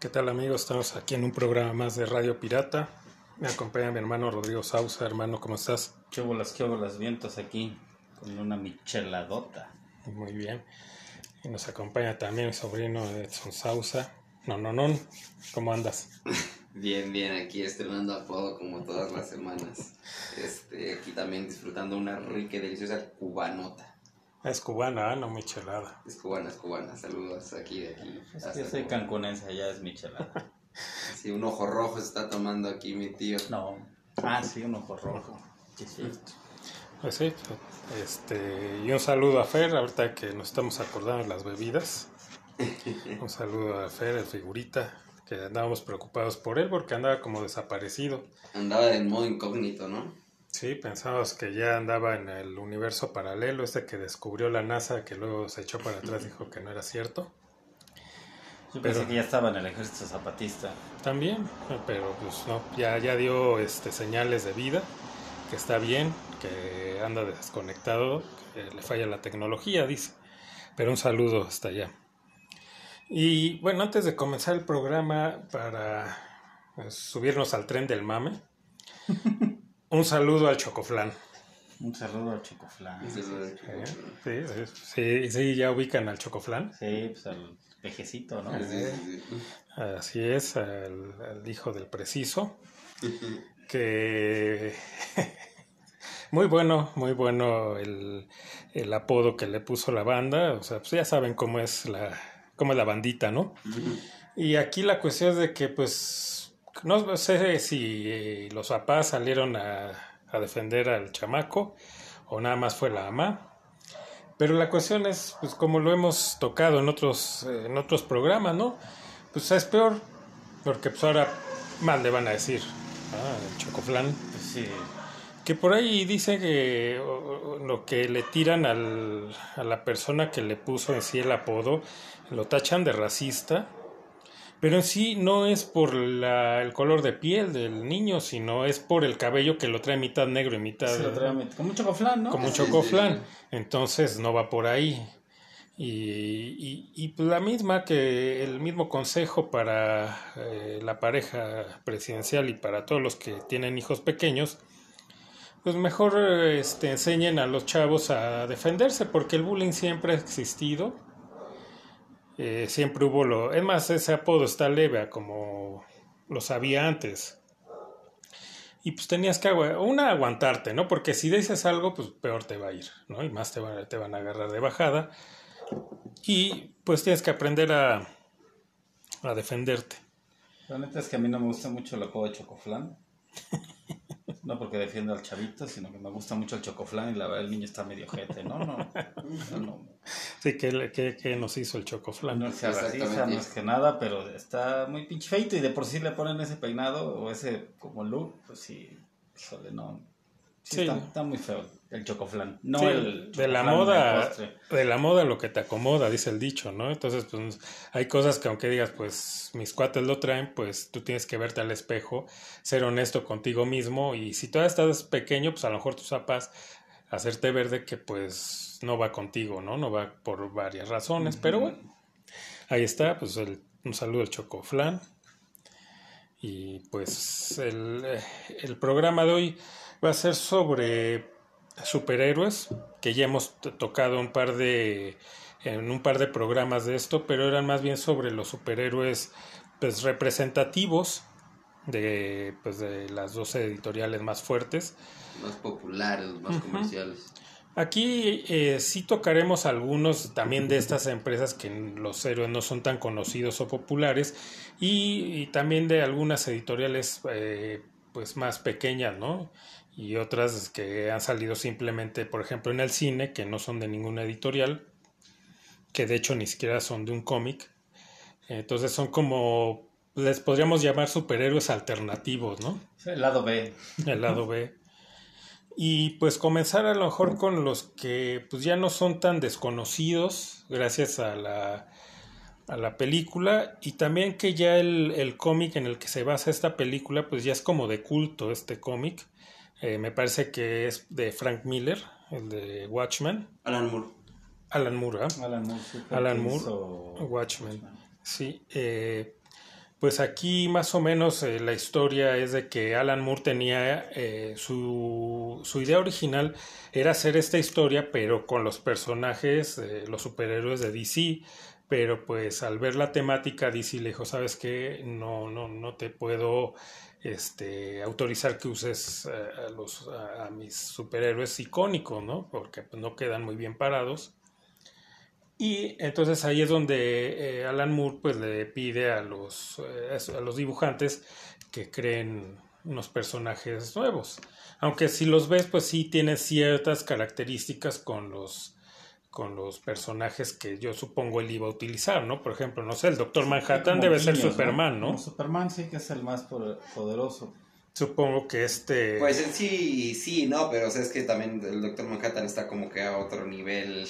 ¿Qué tal amigos? Estamos aquí en un programa más de Radio Pirata. Me acompaña mi hermano Rodrigo Sausa. Hermano, ¿cómo estás? ¿Qué bolas, qué bolas vientos aquí? Con una micheladota. Muy bien. Y nos acompaña también mi sobrino Edson Sausa. No, no, no. ¿Cómo andas? Bien, bien, aquí estrenando apodo como todas las semanas. Este, aquí también disfrutando una rica y deliciosa cubanota. Es cubana, ¿eh? no michelada. Es cubana, es cubana. Saludos aquí de aquí. Es que soy cancunense, allá es michelada. Sí, un ojo rojo se está tomando aquí mi tío. No. Ah, sí, un ojo rojo. Sí, sí. Pues sí. Este, y un saludo a Fer, ahorita que nos estamos acordando de las bebidas. Un saludo a Fer, el figurita, que andábamos preocupados por él porque andaba como desaparecido. Andaba en modo incógnito, ¿no? Sí, pensábamos que ya andaba en el universo paralelo, este que descubrió la NASA, que luego se echó para atrás, dijo que no era cierto. Yo pensé Pero- que ya estaba en el ejército zapatista. También, pero pues no, ya, ya dio este, señales de vida, que está bien, que anda desconectado, que le falla la tecnología, dice. Pero un saludo hasta allá. Y bueno, antes de comenzar el programa, para pues, subirnos al tren del mame, un saludo al Chocoflán. Un saludo al Chocoflán. Sí, sí, sí, sí, ya ubican al Chocoflán. Sí, pues al pejecito, ¿no? Sí, sí, sí. Así es, al, al hijo del preciso. Que muy bueno, muy bueno el, el apodo que le puso la banda. O sea, pues ya saben cómo es la, cómo es la bandita, ¿no? Y aquí la cuestión es de que, pues, no sé si eh, los papás salieron a, a defender al chamaco o nada más fue la mamá. Pero la cuestión es, pues, como lo hemos tocado en otros, eh, en otros programas, ¿no? Pues es peor, porque pues ahora mal le van a decir, ah, el chocoflán. Sí. Que por ahí dice que o lo que le tiran al, a la persona que le puso en sí el apodo, lo tachan de racista, pero en sí no es por la- el color de piel del niño, sino es por el cabello que lo trae mitad negro y mitad Se lo trae met- como un chocoflán, ¿no? como un chocoflán. Entonces no va por ahí. Y, y, y la misma que el mismo consejo para eh, la pareja presidencial y para todos los que tienen hijos pequeños, pues mejor este, enseñen a los chavos a defenderse, porque el bullying siempre ha existido. Eh, siempre hubo lo. Es más, ese apodo está leve como lo sabía antes. Y pues tenías que una aguantarte, ¿no? Porque si dices algo, pues peor te va a ir, ¿no? Y más te van, te van a agarrar de bajada. Y pues tienes que aprender a, a defenderte. La neta es que a mí no me gusta mucho el apodo de No porque defiendo al chavito, sino que me gusta mucho el chocoflán y la verdad el niño está medio jete, ¿no? No, no, no, Sí, que, que, que nos hizo el chocoflán. no sea racista, es que nada, pero está muy pinche feito y de por sí le ponen ese peinado o ese como look, pues sí, híjole, no. Sí, Sí. Está, está muy feo el chocoflán. No Sí, el de la moda, de la moda lo que te acomoda, dice el dicho, ¿no? Entonces, pues hay cosas que aunque digas, pues mis cuates lo traen, pues tú tienes que verte al espejo, ser honesto contigo mismo y si todavía estás pequeño, pues a lo mejor tus papás hacerte ver de que pues no va contigo, ¿no? No va por varias razones, pero bueno, ahí está, pues el- un saludo al Chocoflán. Y pues el, eh, el programa de hoy va a ser sobre superhéroes, que ya hemos tocado un par de en un par de programas de esto, pero eran más bien sobre los superhéroes pues representativos de pues de las 12 editoriales más fuertes. Más populares, más comerciales. Aquí eh, sí tocaremos algunos también de estas empresas que los héroes no son tan conocidos o populares y, y también de algunas editoriales eh, pues más pequeñas, ¿no? Y otras que han salido simplemente, por ejemplo, en el cine, que no son de ninguna editorial, que de hecho ni siquiera son de un cómic. Entonces son como les podríamos llamar superhéroes alternativos, ¿no? El lado B. El lado B. Y pues comenzar a lo mejor con los que pues ya no son tan desconocidos gracias a la, a la película y también que ya el, el cómic en el que se basa esta película pues ya es como de culto este cómic. Eh, me parece que es de Frank Miller, el de Watchmen. Alan Moore. Alan Moore, ¿ah? Alan Moore. sí, Alan Moore, hizo Watchmen. Sí, eh, pues aquí más o menos eh, la historia es de que Alan Moore tenía eh, su, su idea original era hacer esta historia pero con los personajes, eh, los superhéroes de DC, pero pues al ver la temática DC le dijo, sabes qué, no, no, no te puedo este, autorizar que uses eh, a, mis superhéroes icónicos, ¿no? Porque pues, no quedan muy bien parados. Y entonces ahí es donde eh, Alan Moore pues le pide a los, eh, a los dibujantes que creen unos personajes nuevos. Aunque si los ves pues sí tienen ciertas características con los con los personajes que yo supongo él iba a utilizar, ¿no? Por ejemplo, no sé, el Doctor Manhattan debe ser Superman, ¿no? Como Superman sí que es el más poderoso. Supongo que este... Pues en sí, sí, no, pero o sea, es que también el Doctor Manhattan está como que a otro nivel.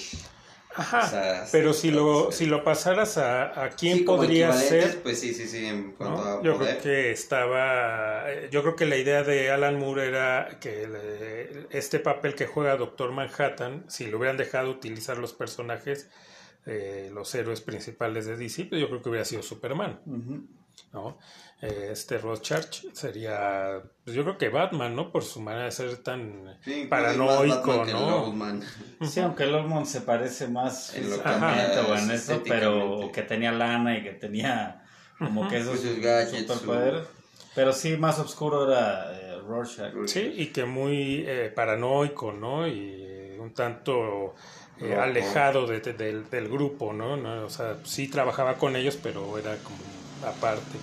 Ajá, o sea, pero si lo, si lo pasaras a, a quién sí, podría ser... Pues sí, sí, sí, en ¿no? cuanto a Yo poder. creo que estaba, eh, yo creo que la idea de Alan Moore era que le- este papel que juega Doctor Manhattan, si lo hubieran dejado utilizar los personajes, eh, los héroes principales de DC, pues yo creo que hubiera sido Superman, Ujú. ¿No? Eh, este Rorschach sería, pues yo creo que Batman, ¿no? Por su manera de ser tan Sí, incluso paranoico, ¿no? Sí, aunque el Ormond se parece más En lo que o en eso, pero que tenía lana y que tenía como que esos Pues superpoderes. Pero sí, más oscuro era eh, Rorschach. Sí, y que muy eh, paranoico, ¿no? Y un tanto eh, alejado de- de- del, del grupo, ¿no? ¿no? O sea, sí trabajaba con ellos, pero era como aparte.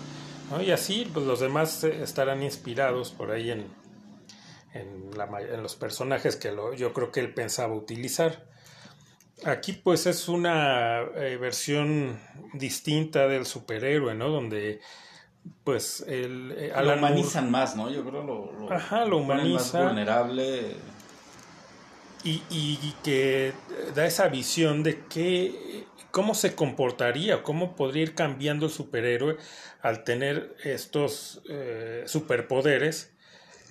¿no? Y así, pues los demás eh, estarán inspirados por ahí en, en, la may- en los personajes que lo, yo creo que él pensaba utilizar. Aquí pues es una eh, versión distinta del superhéroe, ¿no? Donde pues el eh, lo Moore- humanizan más, ¿no? Yo creo lo, lo, Ajá, lo ponen humaniza. más vulnerable. Y, y- que da esa visión de qué, cómo se comportaría, cómo podría ir cambiando el superhéroe al tener estos eh, superpoderes,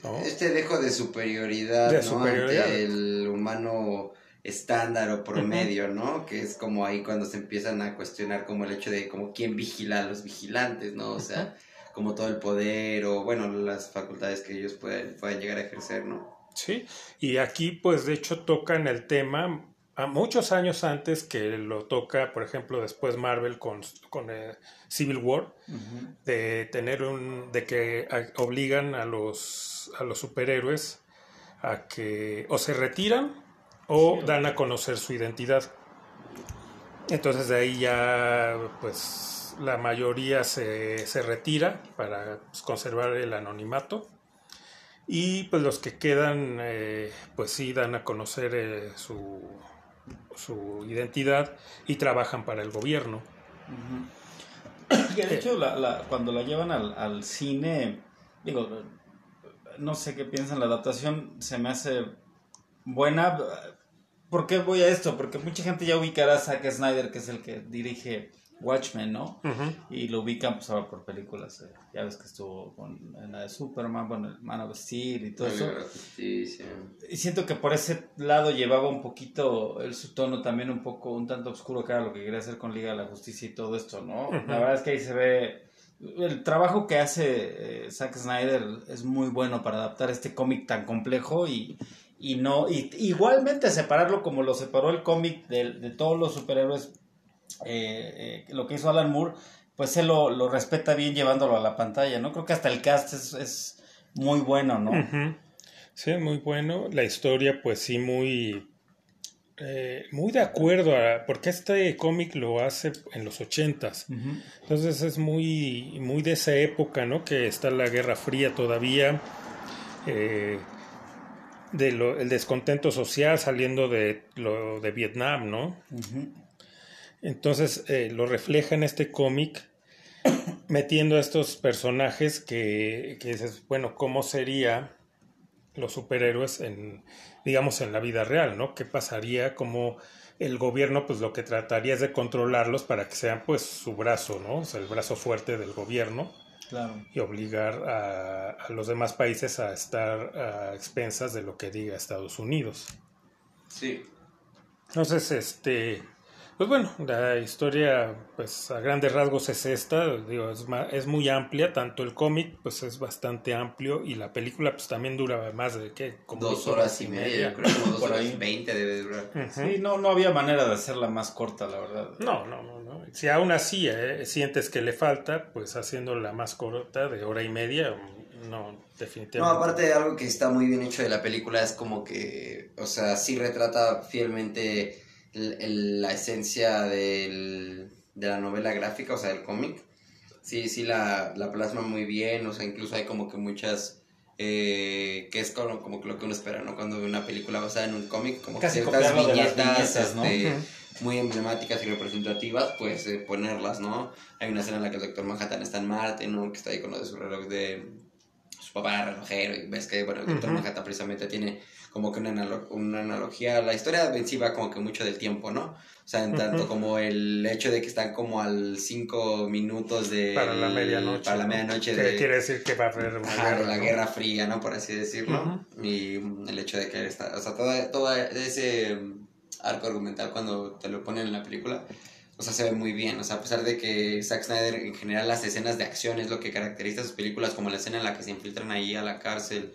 ¿no? Este dejo de superioridad, De ¿no? superioridad. Ante el humano estándar o promedio, ¿no? Que es como ahí cuando se empiezan a cuestionar como el hecho de como quién vigila a los vigilantes, ¿no? O sea, como todo el poder o, bueno, las facultades que ellos pueden, pueden llegar a ejercer, ¿no? Sí, y aquí pues de hecho tocan el tema a muchos años antes que lo toca, por ejemplo, después Marvel con, con eh, Civil War, de tener un de que a- obligan a los a los superhéroes a que o se retiran o Sí. dan a conocer su identidad. Entonces de ahí ya pues la mayoría se, se retira para pues, conservar el anonimato y pues los que quedan eh, pues sí dan a conocer eh, su, su identidad y trabajan para el gobierno. Que de hecho, cuando la llevan al, al cine, digo, no sé qué piensan, la adaptación se me hace buena. ¿Por qué voy a esto? Porque mucha gente ya ubicará a Zack Snyder, que es el que dirige Watchmen, ¿no? Ujú. Y lo ubican pues ahora por películas. eh, Ya ves que estuvo con en la de Superman, con el Man of Steel y todo eso. Y siento que por ese lado llevaba un poquito el su tono también un poco, un tanto oscuro que era lo que quería hacer con Liga de la Justicia y todo esto, ¿no? Ujú. La verdad es que ahí se ve el trabajo que hace eh, Zack Snyder es muy bueno para adaptar este cómic tan complejo y, y no y igualmente separarlo como lo separó el cómic de, de todos los superhéroes eh, eh, lo que hizo Alan Moore pues él lo, lo respeta bien llevándolo a la pantalla no creo que hasta el cast es, es muy bueno no Ujú. Sí, muy bueno. La historia, pues sí, muy, eh, muy de acuerdo a, porque este cómic lo hace en los ochentas. Ujú. Entonces es muy, muy de esa época, ¿no? Que está la Guerra Fría todavía. eh, de lo, el descontento social saliendo de lo de Vietnam, ¿no? Ujú. Entonces eh, lo refleja en este cómic metiendo a estos personajes que, que dices, bueno, ¿cómo sería los superhéroes en, digamos, en la vida real, ¿no? ¿Qué pasaría? ¿Cómo el gobierno, pues lo que trataría es de controlarlos para que sean, pues, su brazo, ¿no? O sea, el brazo fuerte del gobierno Claro. y obligar a, a los demás países a estar a expensas de lo que diga Estados Unidos. Sí. Entonces, este, pues bueno, la historia, pues a grandes rasgos es esta, digo, es, ma- es muy amplia, tanto el cómic, pues es bastante amplio y la película, pues también dura más de, ¿qué? Como Dos horas y media, yo creo que como dos Por horas ahí. veinte debe durar. Sí, no, no había manera de hacerla más corta, la verdad. No, no, no, no. Si aún así eh, sientes que le falta, pues haciéndola más corta, de hora y media, no, No, definitivamente. aparte de algo que está muy bien hecho de la película es como que, o sea, sí retrata fielmente el- el- la esencia del- de la novela gráfica, o sea, del cómic. Sí, sí la, la plasma muy bien, o sea, incluso hay como que muchas, eh, que es como, como que lo que uno espera, ¿no? Cuando ve una película basada en un cómic, como Casi que ciertas copiarlo de las viñetas, viñetas, ¿no? este, muy emblemáticas y representativas, pues eh, ponerlas, ¿no? Hay una escena en la que el Doctor Manhattan está en Marte, ¿no? Que está ahí con lo de su reloj de su papá relojero y ves que, bueno, el Doctor. Manhattan precisamente tiene como que una, analo- una analogía, la historia en sí va como que mucho del tiempo, ¿no? O sea, en tanto como el hecho de que están como al cinco minutos de... para la medianoche. Para la ¿no? medianoche Que de... quiere decir que va a haber una Ajá, la ¿no? Guerra Fría, ¿no? Por así decirlo. Y mm, el hecho de que está, o sea, todo, todo ese mm, arco argumental cuando te lo ponen en la película, o sea, se ve muy bien. O sea, a pesar de que Zack Snyder en general las escenas de acción es lo que caracteriza sus películas, como la escena en la que se infiltran ahí a la cárcel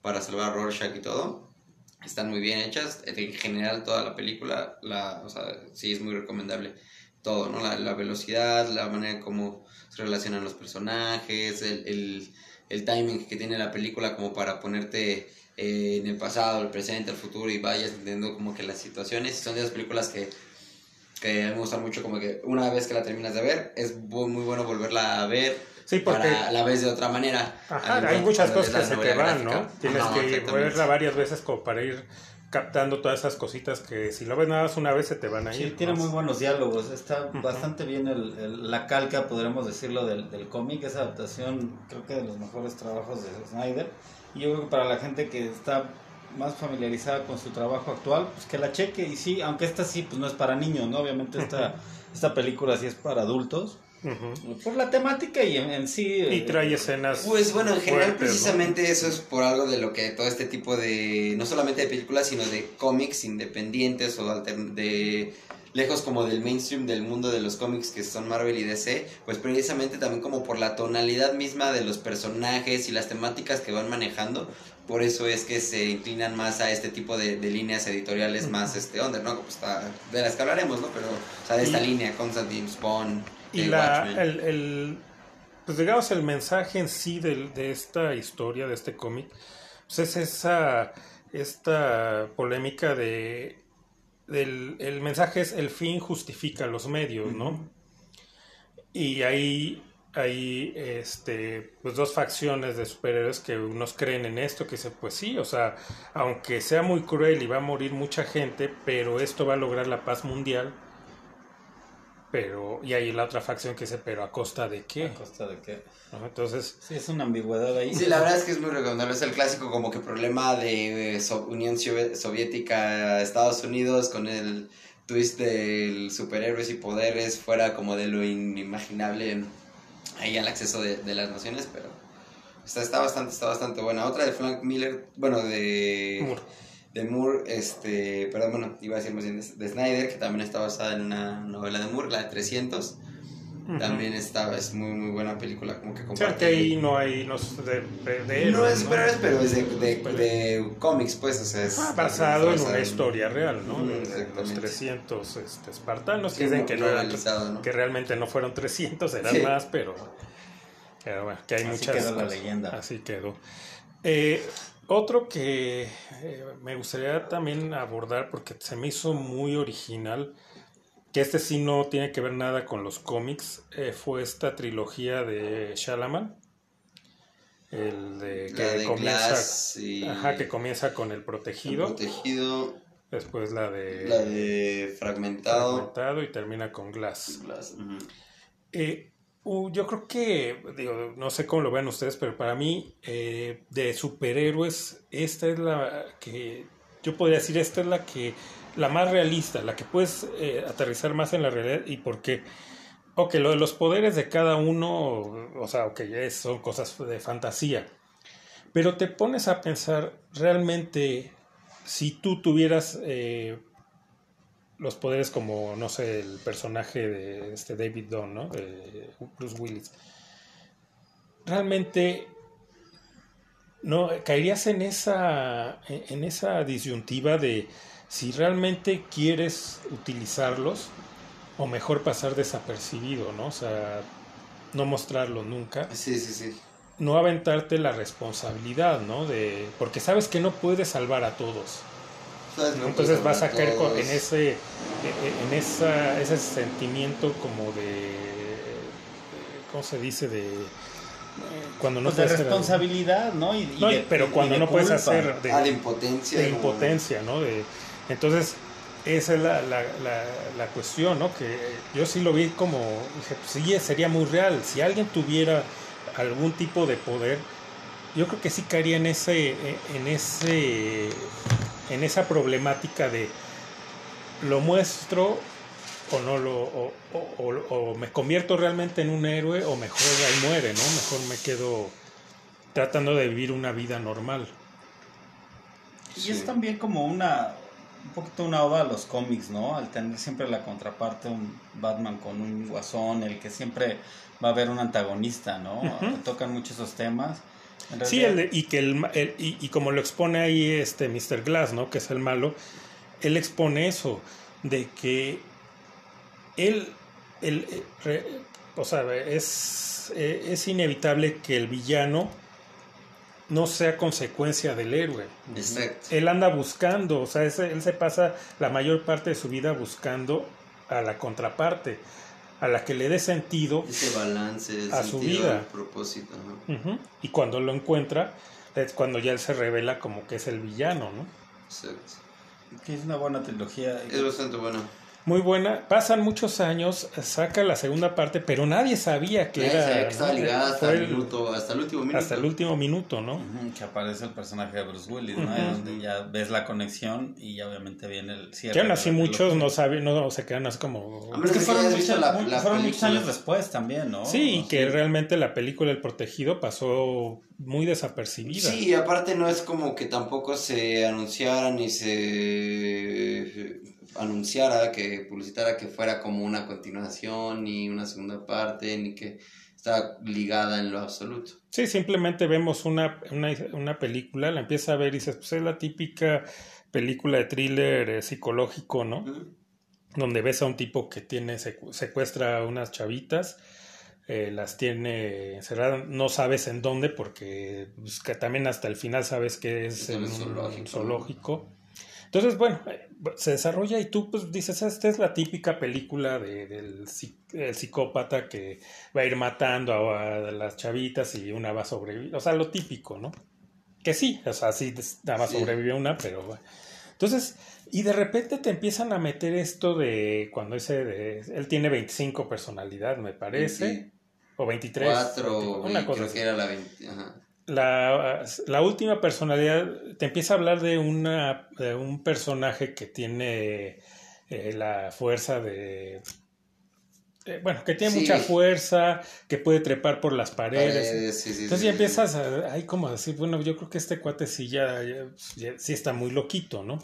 para salvar a Rorschach y todo, están muy bien hechas. En general toda la película, la, o sea, sí es muy recomendable. Todo, ¿no? La, la velocidad, la manera en cómo se relacionan los personajes, el, el, el timing que tiene la película como para ponerte eh, en el pasado, el presente, el futuro y vayas entendiendo como que las situaciones. Son de esas películas que, que me gustan mucho, como que una vez que la terminas de ver, es muy bueno volverla a ver. Sí, porque para la vez de otra manera. Ajá, hay muchas cosas que ves se te van, ¿no? Tienes Ajá, que verla varias veces como para ir captando todas esas cositas que si lo ves nada más una vez se te van a ir. Sí, tiene ¿no? muy buenos diálogos. Está bastante bien el, el- la calca, podremos decirlo, del, del cómic. Esa adaptación creo que de los mejores trabajos de Snyder. Y yo creo que para la gente que está más familiarizada con su trabajo actual, pues que la cheque. Y sí, aunque esta sí, pues no es para niños, ¿no? Obviamente esta, esta película sí es para adultos. Por la temática y en, en sí... Y eh, trae escenas. Pues bueno, en general fuertes, ¿no? precisamente eso es por algo de lo que todo este tipo de, no solamente de películas, sino de cómics independientes o de lejos como del mainstream del mundo de los cómics que son Marvel y DC, pues precisamente también como por la tonalidad misma de los personajes y las temáticas que van manejando, por eso es que se inclinan más a este tipo de, de líneas editoriales más este under, ¿no? Pues está, de las que hablaremos, ¿no? Pero, o sea, de esta Y- línea, Constantine, Spawn, Y la, Watchmen. el, el- pues digamos el mensaje en sí del- de, esta historia, de este cómic, pues es esa esta polémica de del, el mensaje es el fin justifica los medios, ¿no? Y ahí hay este pues dos facciones de superhéroes que unos creen en esto, que dicen, pues sí, o sea, aunque sea muy cruel y va a morir mucha gente, pero esto va a lograr la paz mundial. Pero, y hay la otra facción que dice, pero a costa de qué? ¿A costa de qué? ¿No? Entonces, Sí, es una ambigüedad ahí. Sí, la verdad es que es muy recomendable. Es el clásico como que problema de eh, so- Unión Sovi- Soviética, Estados Unidos, con el twist del superhéroes y poderes fuera como de lo inimaginable ahí al acceso de, de las naciones, pero está, está bastante, está bastante buena. Otra de Frank Miller, bueno, de Moore. De Moore, este, perdón, bueno, iba a decir más bien de, de Snyder, que también está basada en una novela de Moore, la de 300. ujú. También está, es muy, muy buena película, como que o sea, comparte... que ahí no hay no es de, de- no es superhéroes, pero es de, de, Superhéroes. de cómics, pues, o sea, es... Ah, basado en una historia real, ¿no? Los exactamente. 300 este, espartanos, Sí, que dicen que no eran, ¿no? que realmente no fueron 300, eran Sí. más, pero, pero bueno, que hay Así muchas quedó la cosas. leyenda. Así quedó. Eh, otro que eh, me gustaría también abordar, porque se me hizo muy original, que este sí no tiene que ver nada con los cómics, eh, fue esta trilogía de Shalaman. El de que de comienza, y... ajá, que comienza con el protegido, Protegido, después la de, la de Fragmentado. Fragmentado y termina con Glass. Glass. Eh, Uh, yo creo que, digo, no sé cómo lo vean ustedes, pero para mí, eh, de superhéroes, esta es la que, yo podría decir, esta es la que, la más realista, la que puedes eh, aterrizar más en la realidad. ¿Y por qué? Ok, lo de los poderes de cada uno, o sea, ok, son cosas de fantasía. Pero te pones a pensar, realmente, si tú tuvieras eh, los poderes como, no sé, el personaje de este David Dunn, ¿no? De Bruce Willis. Realmente no caerías en esa en esa disyuntiva de si realmente quieres utilizarlos o mejor pasar desapercibido, ¿no? O sea, no mostrarlo nunca. Sí, sí, sí. No aventarte la responsabilidad, ¿no? De porque sabes que no puedes salvar a todos. Entonces vas a caer en ese en esa, ese sentimiento como de ¿cómo se dice? de cuando no pues de responsabilidad, ¿no? Y, no pero cuando no puedes hacer de, ah, de impotencia, de impotencia, ¿no? De, entonces esa es la, la, la, cuestión, ¿no? Que yo sí lo vi como, dije, pues sí, sería muy real. Si alguien tuviera algún tipo de poder, yo creo que sí caería en ese, en ese en esa problemática de lo muestro o no lo o, o, me convierto realmente en un héroe o mejor ahí muere, ¿no? Mejor me quedo tratando de vivir una vida normal. Y es también como una un poquito una oda a los cómics, ¿no? Al tener siempre la contraparte un Batman con un guasón, el que siempre va a haber un antagonista, ¿no? Tocan mucho esos temas Sí, el, y que el, y, como lo expone ahí este Mr. Glass, ¿no? Que es el malo, él expone eso, de que él, él o sea, es, es inevitable que el villano no sea consecuencia del héroe. Exacto. Él anda buscando, o sea, él se pasa la mayor parte de su vida buscando a la contraparte a la que le dé sentido ese balance a su vida. propósito y cuando lo encuentra es cuando ya él se revela como que es el villano no Exacto. que es una buena trilogía es bastante buena muy buena. Pasan muchos años, saca la segunda parte, pero nadie sabía que era. estaba ligada hasta el, minuto, hasta el último minuto. Hasta el último minuto, ¿no? que aparece el personaje de Bruce Willis, ¿no? Donde ya ves la conexión y ya obviamente viene el cierre. Que aún así muchos no saben, no se quedan así como. Es que fueron, muchos años después también, ¿no? Sí, y que realmente la película El Protegido pasó muy desapercibida. Sí, aparte no es como que tampoco se anunciara ni se anunciara, que publicitara que fuera como una continuación, ni una segunda parte, ni que está ligada en lo absoluto. Sí, simplemente vemos una, una, película, la empieza a ver y dices, pues es la típica película de thriller eh, psicológico, ¿no? Donde ves a un tipo que tiene secuestra a unas chavitas, eh, las tiene encerradas, no sabes en dónde, porque pues, que también hasta el final sabes que es, en un zoológico. Entonces, bueno, se desarrolla y tú pues dices, esta es la típica película de, del psicópata que va a ir matando a, las chavitas y una va a sobrevivir. O sea, lo típico, ¿no? Que sí, o sea, sí, nada más sobrevive una, pero... Bueno. Entonces, y de repente te empiezan a meter esto de cuando ese de, él tiene 25 personalidad, me parece, o 23. 4, una cosa creo que era la 20, ajá la, la, última personalidad te empieza a hablar de, una, de un personaje que tiene eh, la fuerza de... Eh, bueno, que tiene mucha fuerza, que puede trepar por las paredes. Entonces ya empiezas a, ahí como decir, bueno, yo creo que este cuate sí ya, ya sí está muy loquito, ¿no?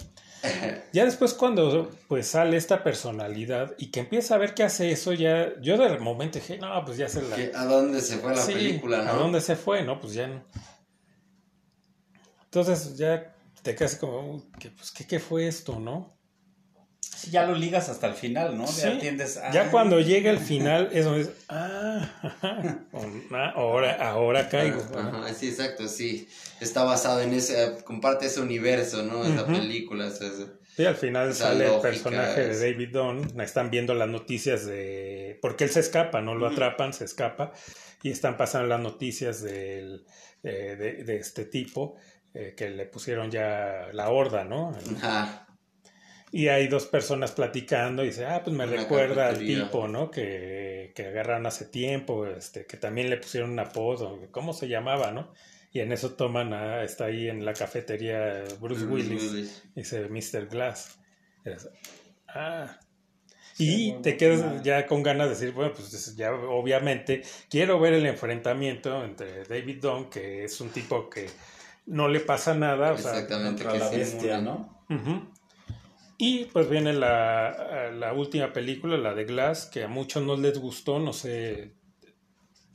Ya después cuando pues sale esta personalidad y que empieza a ver que hace eso, ya yo de momento dije, no, pues ya se la... ¿A dónde se fue la película? ¿no? ¿A dónde se fue? No, pues ya no. Entonces ya te quedas como, ¿qué, pues, ¿qué, ¿qué fue esto, no? Ya lo ligas hasta el final, ¿no? Ya entiendes. Ya cuando llega el final es donde es, ah, ahora, ahora caigo. sí, exacto, sí. Está basado en ese, comparte ese universo, ¿no? Esa película. sí, al final sale el personaje de David Dunn, están viendo las noticias de... Porque él se escapa, ¿no? Lo atrapan, se escapa, y están pasando las noticias del, eh, de, este tipo, eh, que le pusieron ya la horda, ¿no? Ajá y hay dos personas platicando y dice, ah, pues me Una recuerda al tipo, ¿no? Que, que agarraron hace tiempo, este, que también le pusieron un apodo, ¿cómo se llamaba, no? Y en eso toman a, está ahí en la cafetería Bruce, Willis, dice Mr. Glass. Y ah. Sí, Y te quedas ya con ganas de decir, bueno, pues ya obviamente quiero ver el enfrentamiento entre David Dunn, que es un tipo que no le pasa nada, o sea, Exactamente, Contra que la bestia, ¿no? Y pues viene la, la última película, la de Glass, que a muchos no les gustó, no sé.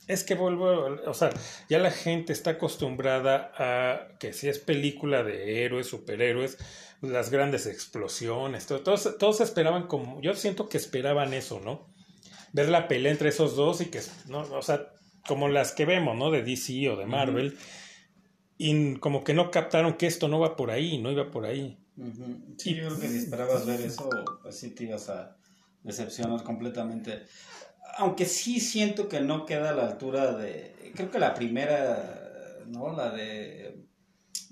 Es que vuelvo, o sea, ya la gente está acostumbrada a que si es película de héroes, superhéroes, las grandes explosiones, todo- todos, todos esperaban como, yo siento que esperaban eso, ¿no? Ver la pelea entre esos dos y que, ¿no? O sea, como las que vemos, ¿no? De DC o de Marvel, y como que no captaron que esto no va por ahí, no iba por ahí. Ujú. Sí, yo creo que si esperabas ver eso, pues sí te ibas a decepcionar completamente. Aunque sí siento que no queda a la altura de. Creo que la primera, ¿no? La de.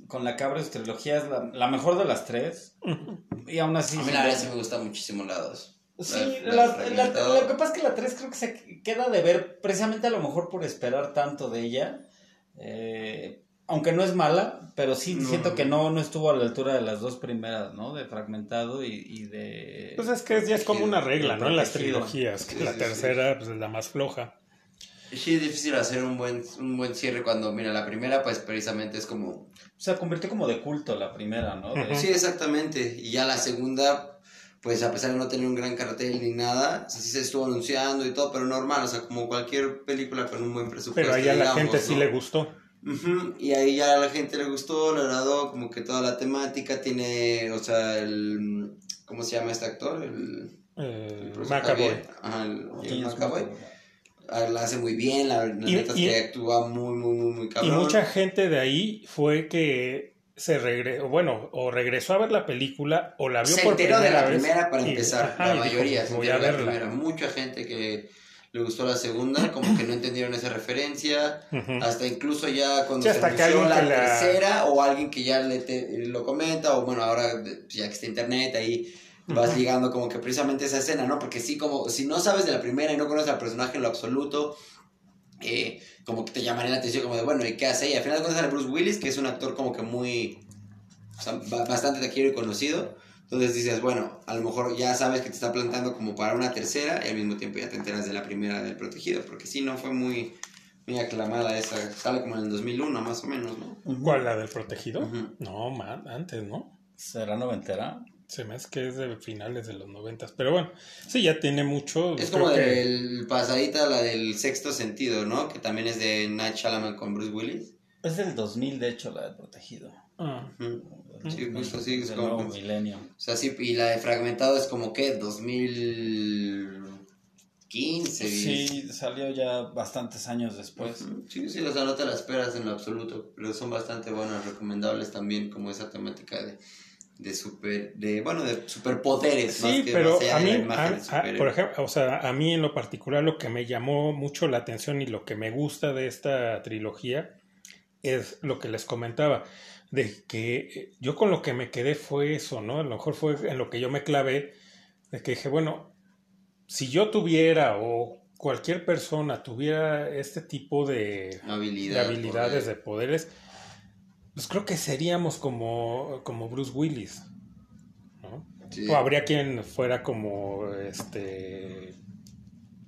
Con la Cabros trilogía es la, la mejor de las tres. Y aún así. A mí la verdad sí me gusta muchísimo la 2. Sí, La- la- la la- fragmentado. lo que pasa es que la 3 creo que se queda de ver, precisamente a lo mejor por esperar tanto de ella. Eh, aunque no es mala, pero sí No. siento que no, no estuvo a la altura de las dos primeras, ¿no? De Fragmentado y, y de... Pues es que ya es como una regla, ¿no? En las trilogías, que Sí, la sí, tercera pues, es la más floja. Sí, es difícil hacer un buen, un buen cierre cuando, mira, la primera pues precisamente es como... O sea, convirtió como de culto la primera, ¿no? De-. Sí, exactamente. Y ya la segunda, pues a pesar de no tener un gran cartel ni nada, sí se estuvo anunciando y todo, pero normal, o sea, como cualquier película con un buen presupuesto. Pero ahí a la digamos, gente sí ¿no? le gustó. Ujú, Y ahí ya a la gente le gustó, le agradó, como que toda la temática tiene, o sea, el... ¿Cómo se llama este actor? El... Eh, el Macaboy. Ajá, el, el. McAvoy. Ah, La hace muy bien, la, la Y- neta es y- que actúa muy, muy, muy, muy Y cabrón. mucha gente de ahí fue que se regresó, bueno, o regresó a ver la película o la vio se por enteró de primera la vez. primera para y- empezar, ajá, la y dijo, mayoría se voy a enteró de la primera. Mucha gente que le gustó la segunda, como que no entendieron esa referencia. Hasta incluso ya cuando Sí, se hasta anunció la, la- tercera o alguien que ya le te- lo comenta o bueno, ahora ya que está internet ahí vas ligando como que precisamente esa escena, ¿no? Porque sí, como si no sabes de la primera y no conoces al personaje en lo absoluto, eh, como que te llamaría la atención como de, bueno, ¿y qué hace? Y al final de cuentas Bruce Willis, que es un actor como que muy, o sea, ba- bastante taquillero y conocido. Entonces dices, bueno, a lo mejor ya sabes que te está plantando como para una tercera y al mismo tiempo ya te enteras de la primera del protegido, porque sí, no fue muy, muy aclamada esa, sale como en el 2001 más o menos, ¿no? ¿Cuál, la del protegido? No, man, antes, ¿no? ¿Será noventera? Se me hace que es de finales de los noventas. Pero bueno, sí, ya tiene mucho. Es creo como que- del pasadita, la del sexto sentido, ¿no? Que también es de Night Shyamalan con Bruce Willis. Es del 2000, de hecho, la del protegido. Ah. Sí, justo así es como- nuevo milenio. O sea, sí, y la de fragmentado es como que 2015. Sí, salió ya bastantes años después. Sí, sí, o sea, no te la esperas en lo absoluto, pero son bastante buenas, recomendables también, como esa temática de, de super, de, bueno, de superpoderes. más Sí, que pero más a mí, a- a- por ejemplo, o sea, a mí en lo particular lo que me llamó mucho la atención y lo que me gusta de esta trilogía es lo que les comentaba, de que eh, yo con lo que me quedé fue eso, ¿no? A lo mejor fue en lo que yo me clavé, de que dije, bueno, si yo tuviera o cualquier persona tuviera este tipo de, de habilidad, habilidades, poder. de poderes, pues creo que seríamos como, como Bruce Willis, ¿no? Sí. O habría quien fuera como este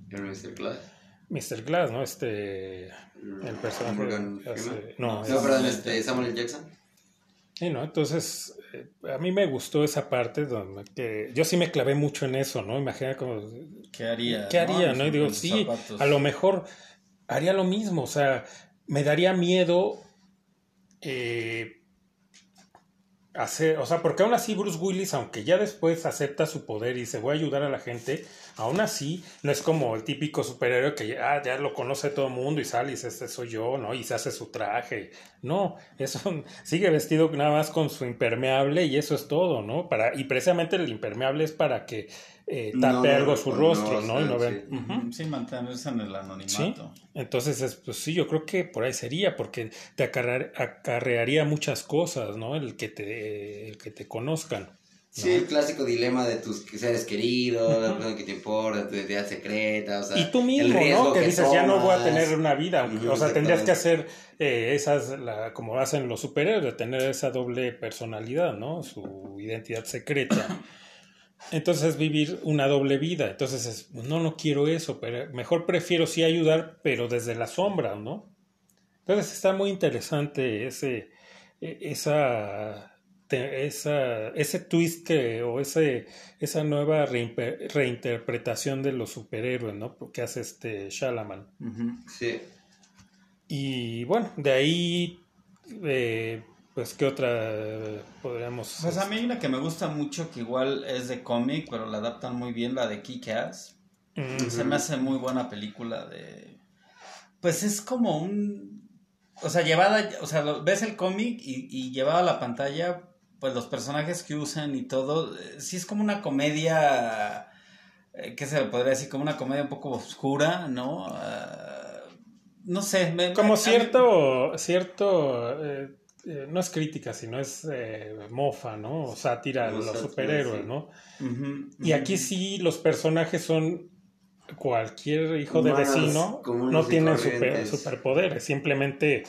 Mr. Glass. Mr. Glass, ¿no? Este el personaje Morgan hace- Freeman. no, No, es- perdón, este, Samuel. Jackson. Sí, ¿no? Entonces, eh, a mí me gustó esa parte donde que yo sí me clavé mucho en eso, ¿no? Imagina como ¿Qué haría? ¿Qué haría, no? Y digo, sí, zapatos. a lo mejor haría lo mismo, o sea, me daría miedo eh, hacer, o sea, porque aún así Bruce Willis, aunque ya después acepta su poder y se voy a ayudar a la gente, aún así no es como el típico superhéroe que ya, ya lo conoce todo el mundo y sale y dice, este soy yo, ¿no? Y se hace su traje. No, eso sigue vestido nada más con su impermeable y eso es todo, ¿no? Para, y precisamente el impermeable es para que eh, tape no, algo su rostro, no, ¿no? Sí. Ujú, Sí, mantenerse en el anonimato. Sí. Entonces, es, pues sí, yo creo que por ahí sería, porque te acarrear- acarrearía muchas cosas, ¿no? El que te, el que te conozcan. Sí, el clásico dilema de tus seres queridos, la persona que te importa, tu identidad secreta, o sea, Y tú el mismo, riesgo ¿no? Que, dices, ya no voy a tener una vida. aunque- o sea, tendrías que hacer eh, esas, la- como hacen los superhéroes, de tener esa doble personalidad, ¿no? Su identidad secreta. Entonces vivir una doble vida. Entonces, es, no, no quiero eso, pero mejor prefiero sí ayudar, pero desde la sombra, ¿no? Entonces está muy interesante ese, e- esa, esa, ese twist que, o ese, esa nueva reinterpretación de los superhéroes, ¿no? Que hace este Shalaman. Sí. Y bueno, de ahí, eh, pues, ¿qué otra eh, podríamos...? Pues a mí una que me gusta mucho, que igual es de cómic, pero la adaptan muy bien, la de Kick-Ass. Mm, Se me hace muy buena película de... Pues es como un... O sea, llevada, o sea, ves el cómic y, y llevada a la pantalla, pues los personajes que usan y todo, eh, sí es como una comedia, eh, ¿qué se le podría decir? Como una comedia un poco oscura, ¿no? Ah, no sé. me- Como a mí- cierto, cierto, eh, eh, no es crítica, sino es eh, mofa, ¿no? O sátira Como los sátira, superhéroes, sí. ¿no? Y aquí sí los personajes son cualquier hijo de vecino, no tienen super- superpoderes, simplemente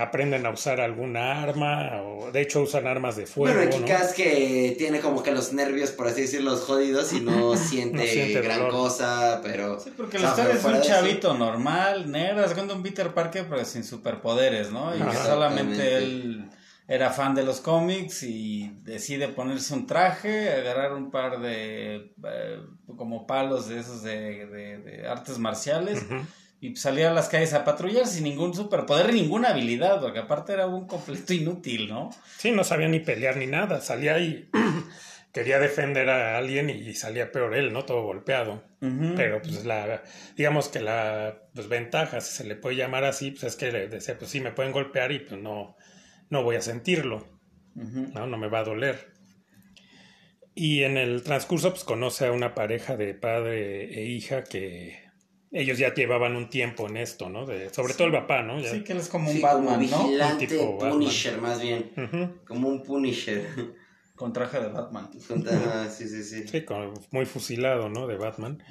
aprenden a usar alguna arma, o de hecho usan armas de fuego, bueno, ¿no? Kikas que tiene como que los nervios, por así decirlo, jodidos y no siente, No siente gran dolor. cosa, pero... Sí, porque o la sea, historia pero es un de eso- chavito normal, negro, es cuando un Peter Parker, pero sin superpoderes, ¿no? Y que solamente él era fan de los cómics y decide ponerse un traje, agarrar un par de eh, como palos de esos de, de- de artes marciales. Y salir a las calles a patrullar sin ningún superpoder, ninguna habilidad, porque aparte era un completo inútil, ¿no? Sí, no sabía ni pelear ni nada, salía y quería defender a alguien y salía peor él, ¿no? Todo golpeado. Pero pues la, digamos que la pues, ventaja, si se le puede llamar así, pues es que le decía, pues sí, me pueden golpear y pues no, no voy a sentirlo. ¿no? No me va a doler. Y en el transcurso, pues conoce a una pareja de padre e hija que ellos ya llevaban un tiempo en esto, ¿no? De, sobre todo el papá, ¿no? Ya- Sí, que él es como un Sí, Batman, como ¿no? vigilante, Un tipo Batman. Punisher más bien, como un Punisher. Con traje de Batman. Ajá, sí, sí, sí. Sí, con- muy fusilado, ¿no? De Batman.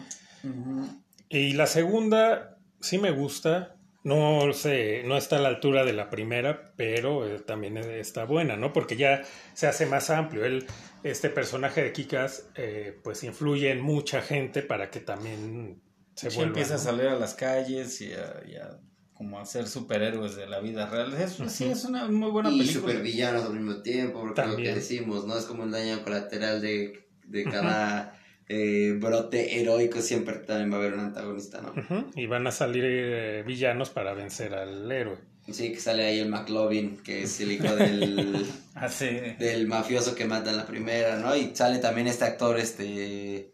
Y la segunda sí me gusta. No sé, no está a la altura de la primera, pero eh, también está buena, ¿no? Porque ya se hace más amplio. Él, este personaje de Kikas, eh, pues influye en mucha gente para que también se Sí, empieza a salir a las calles y a, y a como a ser superhéroes de la vida real. Es, Sí, es una muy buena y película. supervillanos al mismo tiempo, porque lo También. que decimos, ¿no? Es como un daño colateral de, de cada eh, brote heroico, siempre también va a haber un antagonista, ¿no? Y van a salir eh, villanos para vencer al héroe. Sí, que sale ahí el McLovin, que es el hijo del, Ah, sí. del mafioso que mata en la primera, ¿no? Y sale también este actor, este,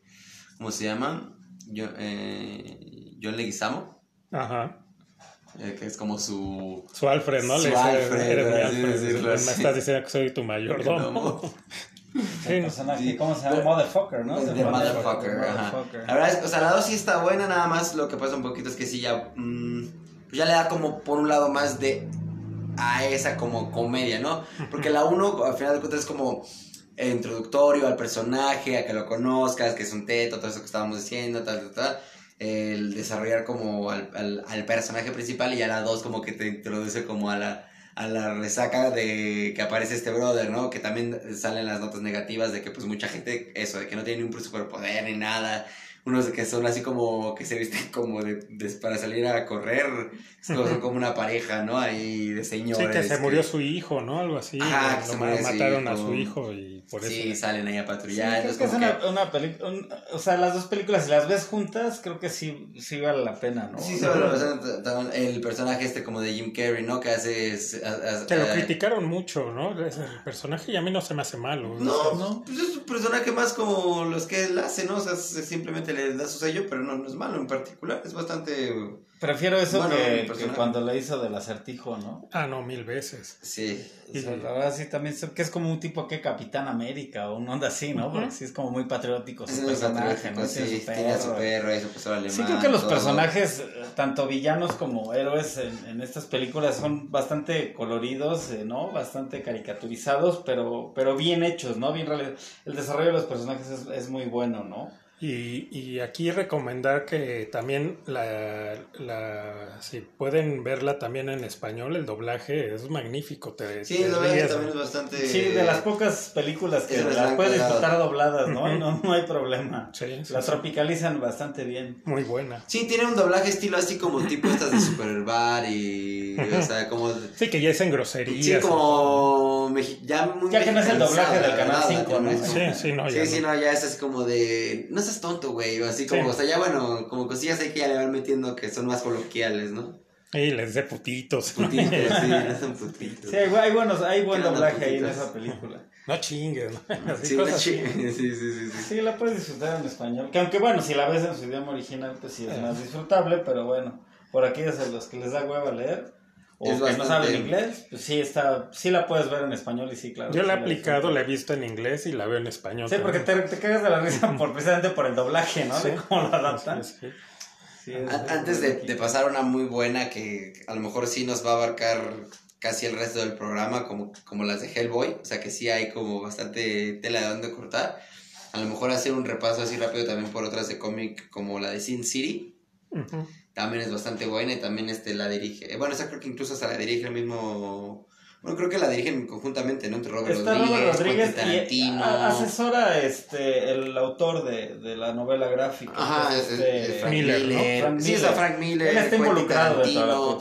¿cómo se llama? Yo, eh, John Leguizamo, Ajá. eh, que es como su... Su Alfred, ¿no? Su Le dice, Alfred, eres mi decirlo, Me sí. estás diciendo que soy tu mayordomo. Sí, personaje. ¿cómo se llama? Motherfucker, ¿no? The Motherfucker, ajá. Motherfucker. La verdad es, o sea, la 2 sí está buena, nada más lo que pasa un poquito es que sí ya, mm, pues ya le da como por un lado más de a esa como comedia, ¿no? Porque la 1 al final de cuentas es como introductorio al personaje, a que lo conozcas, que es un teto, todo eso que estábamos diciendo, tal, tal, tal. El desarrollar como al, al, al personaje principal y ya la 2 como que te introduce como a la, a la resaca de que aparece este brother, ¿no? Que también salen las notas negativas de que pues mucha gente, eso, de que no tiene ni un superpoder ni nada. Unos que son así como que se visten como de, de- para salir a correr, son como una pareja, ¿no? Ahí de señores. Sí, que se murió su hijo, ¿no? Algo así. Lo que se murió su mataron a hijo. su hijo y por eso. Sí, salen ahí a Sí, patrullar. creo es que es una, que- una película, o sea, las dos películas, si las ves juntas, creo que sí, sí vale la pena, ¿no? Sí, se vale la el personaje este como de Jim Carrey, ¿no? Que hace... es- a- a- Que lo a- criticaron mucho, ¿no? Es El personaje y a mí no se me hace malo. No, No. pues es un personaje más como los que él hace, ¿no? O sea, simplemente obviamente le da su sello, pero no, no es malo en particular, es bastante... Prefiero eso Bueno, que, que cuando le hizo del acertijo, ¿no? Ah, no, mil veces. Sí. Sea, la verdad sí también sé que es como un tipo que Capitán América o un onda así, ¿no? Porque sí es como muy patriótico Es su muy personaje, ¿no? sí, Tiene su tiene a su perro. perro y su profesor alemán. Sí, creo que los todo. personajes, tanto villanos como héroes en, en estas películas son bastante coloridos, eh, ¿no? Bastante caricaturizados, pero, pero bien hechos, ¿no? Bien reali- El desarrollo de los personajes es, es muy bueno, ¿no? Y, y aquí recomendar que también la, la si pueden verla también en español, el doblaje es magnífico. Te, Sí, verdad ríes, también es bastante... Sí, de las pocas películas que las puedes disfrutar dobladas, ¿no? No, no hay problema. Sí, sí, La sí. tropicalizan bastante bien. Muy buena. Sí, tiene un doblaje estilo así como tipo estas de Superbar y... O sea, como... Sí, que ya es en groserías. Sí, como... mexi- Ya, muy Ya que no es el doblaje del Canal ¿verdad? 5, ¿no? Sí, sí, no, Sí, ya sí, no. no, ya es así como de... No seas tonto, güey. O así como, Sí. o sea, ya bueno, como cosillas hay que ya le van metiendo que son más coloquiales, ¿no? Y les de putitos. ¿no? Putitos, sí, no son putitos. Sí, hay, hay buenos, hay buen ¿Qué onda, doblaje ahí en esa película. No chinguen. ¿no? Así Sí, cosas no así. chingues, sí, sí, sí, sí. Sí, la puedes disfrutar en español. Que aunque bueno, si la ves en su idioma original, pues sí es Eh. más disfrutable, pero bueno, por aquellos a los que les da hueva leer o Es que no bastante- saben inglés, pues sí está, sí la puedes ver en español y sí, claro. Yo la he aplicado, la he visto en inglés y la veo en español. Sí, porque te, te cagas de la risa por, precisamente por el doblaje, ¿no? De cómo lo adaptan. Sí, sí. Sí, es- An- Antes de, de pasar una muy buena que a lo mejor sí nos va a abarcar casi el resto del programa, como, como las de Hellboy, o sea que sí hay como bastante tela de donde cortar. A lo mejor hacer un repaso así rápido también por otras de cómic como la de Sin City, Ujú. También es bastante buena y también este la dirige, eh, bueno, esa creo que incluso hasta la dirige el mismo, bueno, creo que la dirigen conjuntamente, ¿no? Entre Robert Está Rodríguez, Robert Rodríguez y Tarantino. a- asesora este, el autor de, de la novela gráfica. Ajá, es, es- este, es Frank Miller, Miller. ¿no? Frank Sí, es Miller. a Frank Miller. Él está involucrado de la.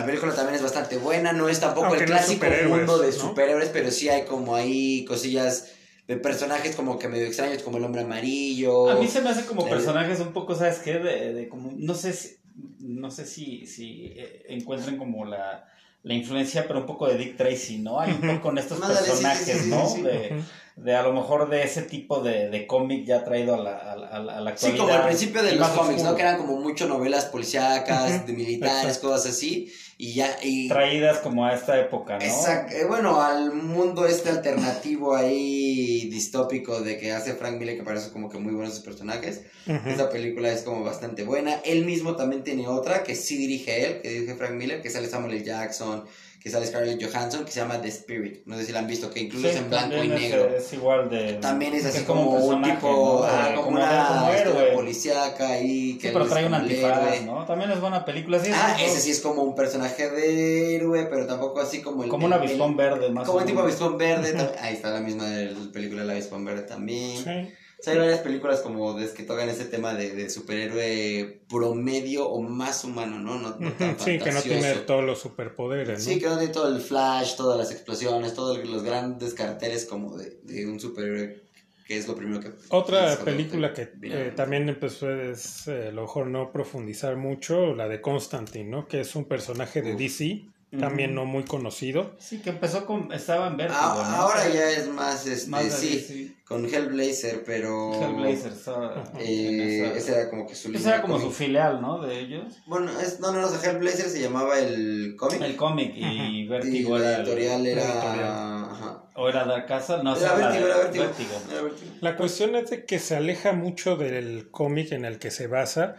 La película también es bastante buena, no es tampoco Aunque el no clásico superhéroes, mundo de ¿no? superhéroes, pero sí hay como ahí cosillas de personajes como que medio extraños, como el hombre amarillo. A mí se me hace como personajes un poco, ¿sabes qué? De, de como, no sé si, no sé si, si eh, encuentren como la, la influencia, pero un poco de Dick Tracy, ¿no? Hay un poco en estos sí, sí, personajes, sí, sí, ¿no? sí. De, de a lo mejor de ese tipo de, de cómic ya traído a la, a, la- a la- a la Sí, actualidad. como al principio de los cómics, ¿no? Que eran como mucho novelas policíacas, de militares, cosas así. Y ya, y... Traídas como a esta época, ¿no? Exacto, eh, bueno, al mundo este alternativo ahí distópico de que hace Frank Miller, que parece como que muy buenos sus personajes. Ujú. Esa película es como bastante buena. Él mismo también tiene otra que sí dirige él, que dirige Frank Miller, que sale Samuel L. Jackson, que sale Scarlett Johansson, que se llama The Spirit. No sé si la han visto, que incluso Sí, es en blanco y es, negro. Es, igual de. También es así como, un tipo, ¿no? De- como, como, una héroe. policíaca ahí. Sí, que pero él trae un antifaz. ¿no? También es buena película. Sí, Ah, ese sí es como un personaje de héroe, pero tampoco así como el... Como un avispón el- verde, más Como un tipo avispón verde. Ahí está la misma de la película El avispón verde también. Sí. Hay varias películas como de, que tocan ese tema de, de superhéroe promedio o más humano, ¿no? No, no tan. Sí, que no tiene todos los superpoderes, ¿no? Sí, que no tiene todo el flash, todas las explosiones, todos los grandes carteles como de, de un superhéroe, que es lo primero que... Otra película que eh, también empezó es, eh, a lo mejor no profundizar mucho, la de Constantine, ¿no? Que es un personaje de Uf. DC, también no muy conocido. Sí, que empezó con. Estaba en Vértigo. Ah, ¿no? Ahora ya es más, este, Más de sí, DC. con Hellblazer, pero... Hellblazer estaba. Eh, esa- ese era como que su Ese era como su filial, ¿no? De ellos. Bueno, es, no, no, no, Hellblazer se llamaba el cómic. El cómic y Vértigo la editorial era... editorial. Ajá. O era Dark Castle. No, Era o sea, la Vértigo, era Vértigo. Vértigo. Era Vértigo. La cuestión es de que se aleja mucho del cómic en el que se basa.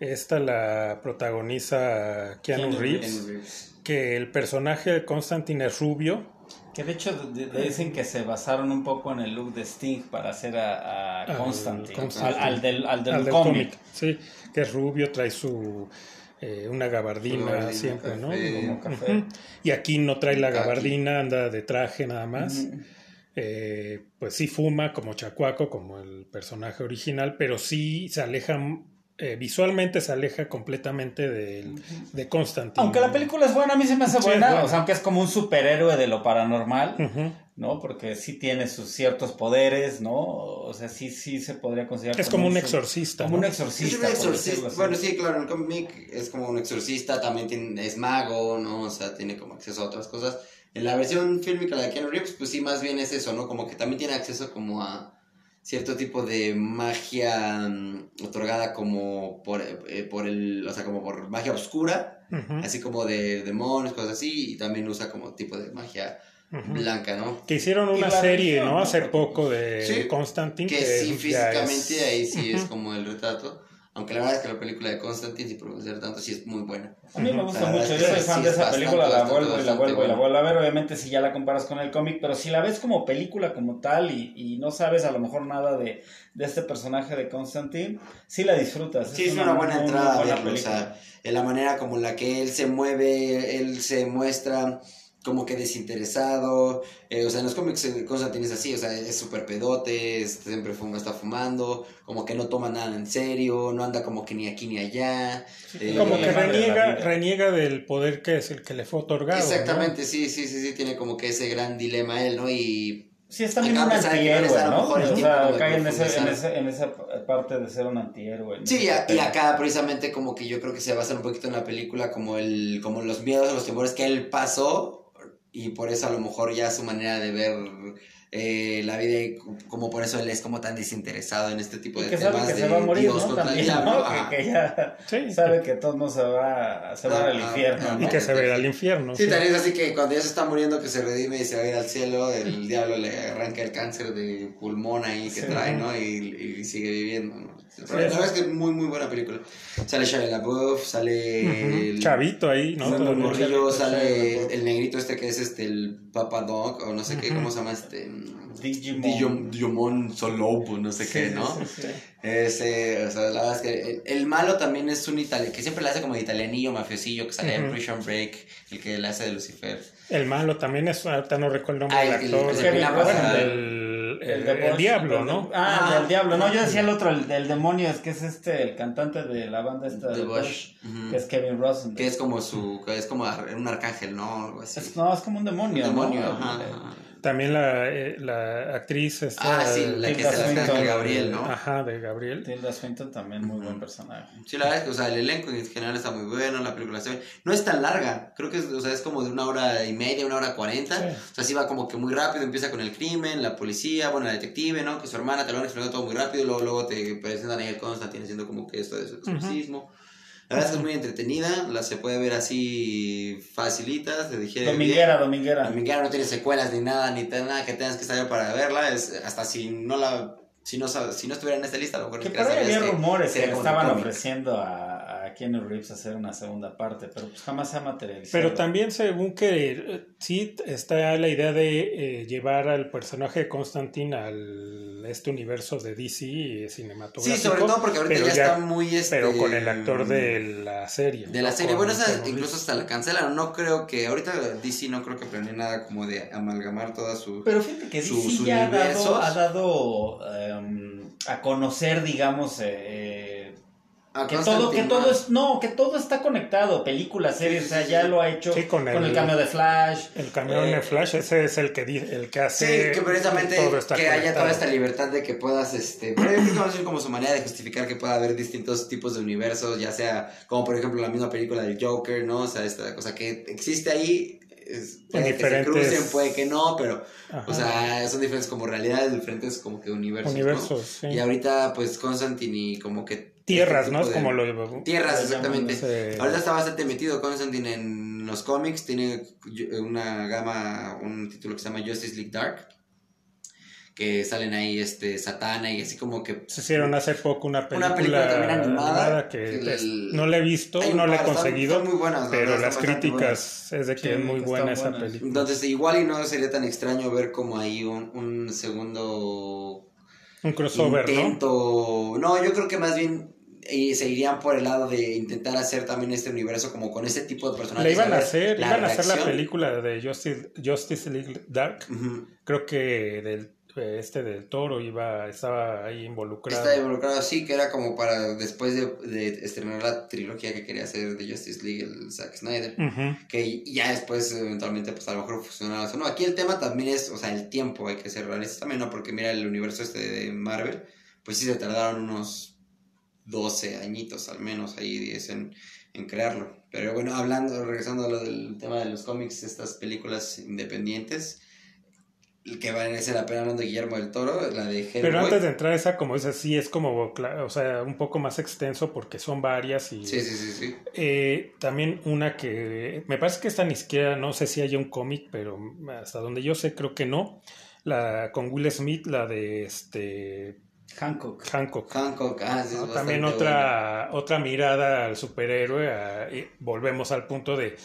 Esta la protagoniza Keanu, Keanu Reeves, Keanu Reeves. Que el personaje de Constantine es rubio. Que de hecho de- de- dicen que se basaron un poco en el look de Sting para hacer a, a Al Constantine. Constantine. Al, al del, al del al del cómic. Sí, que es rubio, trae su eh, una gabardina siempre, ¿no? Como café. Y aquí no trae la gabardina, anda de traje nada más. Eh, pues sí fuma como Chacuaco, como el personaje original, pero sí se aleja, eh, visualmente se aleja completamente del, de Constantine. Aunque la película es buena, a mí se me hace Sí, buena. es. O sea, aunque es como un superhéroe de lo paranormal. ¿no? Porque sí tiene sus ciertos poderes, ¿no? O sea, sí, sí se podría considerar. Es como un exorcista. Como ¿no? un Es exorcista. un por exorcista. Bueno, sí, claro, en el cómic es como un exorcista, también tiene, es mago, ¿no? O sea, tiene como acceso a otras cosas. En la versión fílmica, la de Keanu Reeves, pues sí, más bien es eso, ¿no? Como que también tiene acceso como a, cierto tipo de magia mm, otorgada como por, eh, por el, o sea, como por magia oscura, así como de demonios, cosas así, y también usa como tipo de magia blanca, ¿no? Que hicieron una serie, religión, ¿no? Hace poco de Sí, Constantine. Que sí, físicamente es- ahí sí es como el retrato. Aunque la verdad es que la película de Constantine, sin profundizar tanto, sí es muy buena. A mí me gusta mucho, yo soy fan de es esa película, la vuelvo y la vuelvo y la vuelvo a ver, obviamente si ya la comparas con el cómic, pero si la ves como película como tal y, y no sabes a lo mejor nada de, de este personaje de Constantine, sí la disfrutas. Sí, es una buena muy, muy entrada buena verlo, o sea, en la manera como la que él se mueve, él se muestra como que desinteresado, eh, o sea, en los cómics Constantine es así, o sea, es súper pedote, es- siempre fuma, está fumando, como que no toma nada en serio, no anda como que ni aquí ni allá. eh, Como que reniega, reniega del poder que es el que le fue otorgado. ¿no? Exactamente, sí, sí, sí, sí, tiene como que ese gran dilema él, ¿no? Y Sí, es también un antihéroe, ¿no? mejor el O sea, cae en, ese, en, ese, en esa parte de ser un antihéroe. ¿no? Sí, y, a- y Pero- acá precisamente como que yo creo que se basa un poquito en la película como el como los miedos, los temores que él pasó y por eso a lo mejor ya su manera de ver eh, la vida y como por eso él es como tan desinteresado en este tipo de que sabe temas que de se va a morir, Dios ¿no? contra el También, diablo. ¿no? Que, que ya Sí. sabe que todo no se va, se va Ah, al infierno. ah, ¿no? Y que se verá al infierno. Sí, sí. también es así que cuando ya se está muriendo que se redime y se va a ir al cielo, el diablo le arranca el cáncer de pulmón ahí que Sí. trae, ¿no? Y, y sigue viviendo, ¿no? Pero la verdad es que es muy, muy buena película. Sale Shia LaBeouf, sale... El- Chavito ahí, ¿no? No, Todavía. morrillo sale el negrito este que es este el Papa Dog o no sé qué. ¿cómo se llama este? Digimon. Digimon, Digimon Solobo, no sé Sí, qué, ¿no? sí, sí. Ese, o sea, la verdad es que el, el malo también es un italiano, que siempre le hace como de italianillo, mafiosillo, que sale en. Prison Break, el que le hace de Lucifer. El malo también es, ahorita no recuerdo el nombre Ah, del el- el actor. el, el- el diablo, ¿no? Ah, Ah. del diablo. No, yo decía el otro, el del demonio, es que es este, el cantante de la banda esta de de Bush. Que es Kevin Rosen. Que es como su, que es como un arcángel, ¿no? Algo así. Es- no, es como un demonio. Un demonio, ¿no? ajá, El- ajá. También la, eh, la actriz esta, Ah, sí, la que el arcángel Swinton. Gabriel, ¿no? Ajá, de Gabriel. Tilda Swinton también muy buen personaje. Sí, la verdad es que, o sea, el elenco en general está muy bueno, la película está bien. No es tan larga, creo que es, o sea, es como de una hora y media, una hora cuarenta. Sí. O sea, sí va como que muy rápido, empieza con el crimen, la policía, bueno, la detective, ¿no? Que su hermana te lo van explicando todo muy rápido, luego, luego te presentan ahí el Constantine haciendo como que esto de su exorcismo. La verdad es que es muy entretenida, la se puede ver así facilita, se bien. Dominguera, dominguera. Dominguera no tiene secuelas ni nada, ni nada que tengas que saber para verla. Es, hasta si no la si no, si no estuviera en esta lista, a lo mejor Que por ahí había rumores que le estaban cómic. ofreciendo a, a Keanu Reeves hacer una segunda parte, pero pues jamás se ha materializado. Pero también según que eh, sí está la idea de eh, llevar al personaje de Constantine al este universo de DC cinematográfico. Sí, sobre todo porque ahorita ya, está muy... Este, Pero con el actor de la serie. De la ¿no? serie. Con Bueno, esa incluso hasta la cancelaron. No creo que... Ahorita DC no creo que planee nada como de amalgamar toda su... Pero fíjate que Su- DC ya ha dado, ha dado em, a conocer, digamos, eh, a que todo, que todo es, no, que todo está conectado, películas, series, o sea, ya lo ha hecho Sí, con con, el- el, cambio de Flash. El camión Eh, de Flash, ese es el que, el que Sí, hace. que precisamente todo está que haya toda esta libertad de que puedas, este, pero yo ser como su manera de justificar que pueda haber distintos tipos de universos, ya sea como por ejemplo la misma película del Joker, ¿no? O sea, esta cosa que existe ahí, es, puede que se diferentes- crucen, puede que no, pero, Ajá. o sea, son diferentes como realidades, diferentes como que universos, ¿no? universos, sí. Y ahorita, pues, Constantine y como que... Tierras, este ¿no? Es como lo. Tierras, exactamente. Ahorita está bastante metido Constantine en los cómics, tiene una gama, un título que se llama Justice League Dark, que salen ahí este Satana y así como que... Se hicieron hace poco una película, Una película también animada, que que es- el- no la he visto, no la he conseguido, muy buenas, pero verdad, las críticas es de que Sí, es muy buena esa buenas. película. Entonces igual y no sería tan extraño ver como ahí un, un segundo Un crossover, ¿no? intento... ¿no? yo creo que más bien eh, se irían por el lado de intentar hacer también este universo como con ese tipo de personajes. La iban a hacer, la iban a hacer la película de Justice, Justice League Dark. Creo que del este del Toro iba estaba ahí involucrado. Está involucrado así, que era como para después de, de estrenar la trilogía que quería hacer de Justice League, el Zack Snyder. Que ya después, eventualmente, pues a lo mejor funcionaba eso. No, aquí el tema también es, o sea, el tiempo, hay que ser realistas también, ¿no? Porque mira, el universo este de Marvel, pues sí se tardaron unos 12 añitos al menos, ahí 10 en, en crearlo. Pero bueno, hablando, regresando a lo del tema de los cómics, estas películas independientes, que merece la pena hablando de Guillermo del Toro, la de Hellboy. Pero antes de entrar a esa, como dices, sí es como, o sea, un poco más extenso porque son varias y Sí, sí, sí, sí. Eh, también una que me parece que esta ni siquiera, no sé si haya un cómic, pero hasta donde yo sé creo que no. La con Will Smith, la de este Hancock. Hancock. Hancock, ah, sí, es ¿no? bastante También buena. otra, otra mirada al superhéroe. a- y volvemos al punto de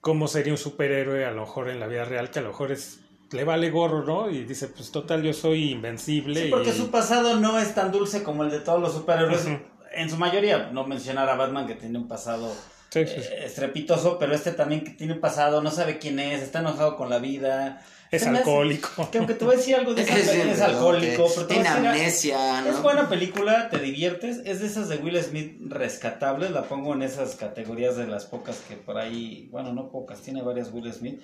cómo sería un superhéroe a lo mejor en la vida real, que a lo mejor es le vale gorro, ¿no? Y dice, pues total, yo soy invencible. Sí, porque y- su pasado no es tan dulce como el de todos los superhéroes. En su mayoría, no mencionar a Batman que tiene un pasado Sí, sí, sí. eh, estrepitoso, pero este también que tiene un pasado, no sabe quién es, está enojado con la vida. es alcohólico. Que aunque te voy a decir algo de esa Es, es alcohólico, pero tiene amnesia, ¿no? Es buena película, te diviertes. Es de esas de Will Smith rescatables. La pongo en esas categorías de las pocas que por ahí. Bueno, no pocas, tiene varias Will Smith.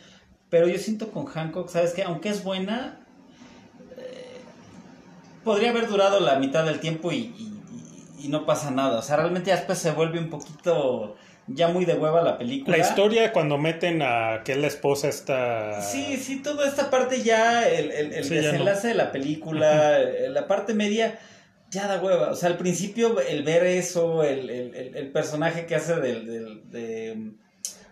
Pero yo siento con Hancock, ¿sabes qué? Aunque es buena, eh, podría haber durado la mitad del tiempo y, y- no pasa nada. O sea, realmente ya después se vuelve un poquito. Ya muy de hueva la película. La historia cuando meten a que es la esposa está... Sí, sí, toda esta parte ya, el, el, el Sí, ya no. desenlace de la película, eh, la parte media, ya da hueva. O sea, al principio el ver eso, el, el, el- el personaje que hace del, del, de,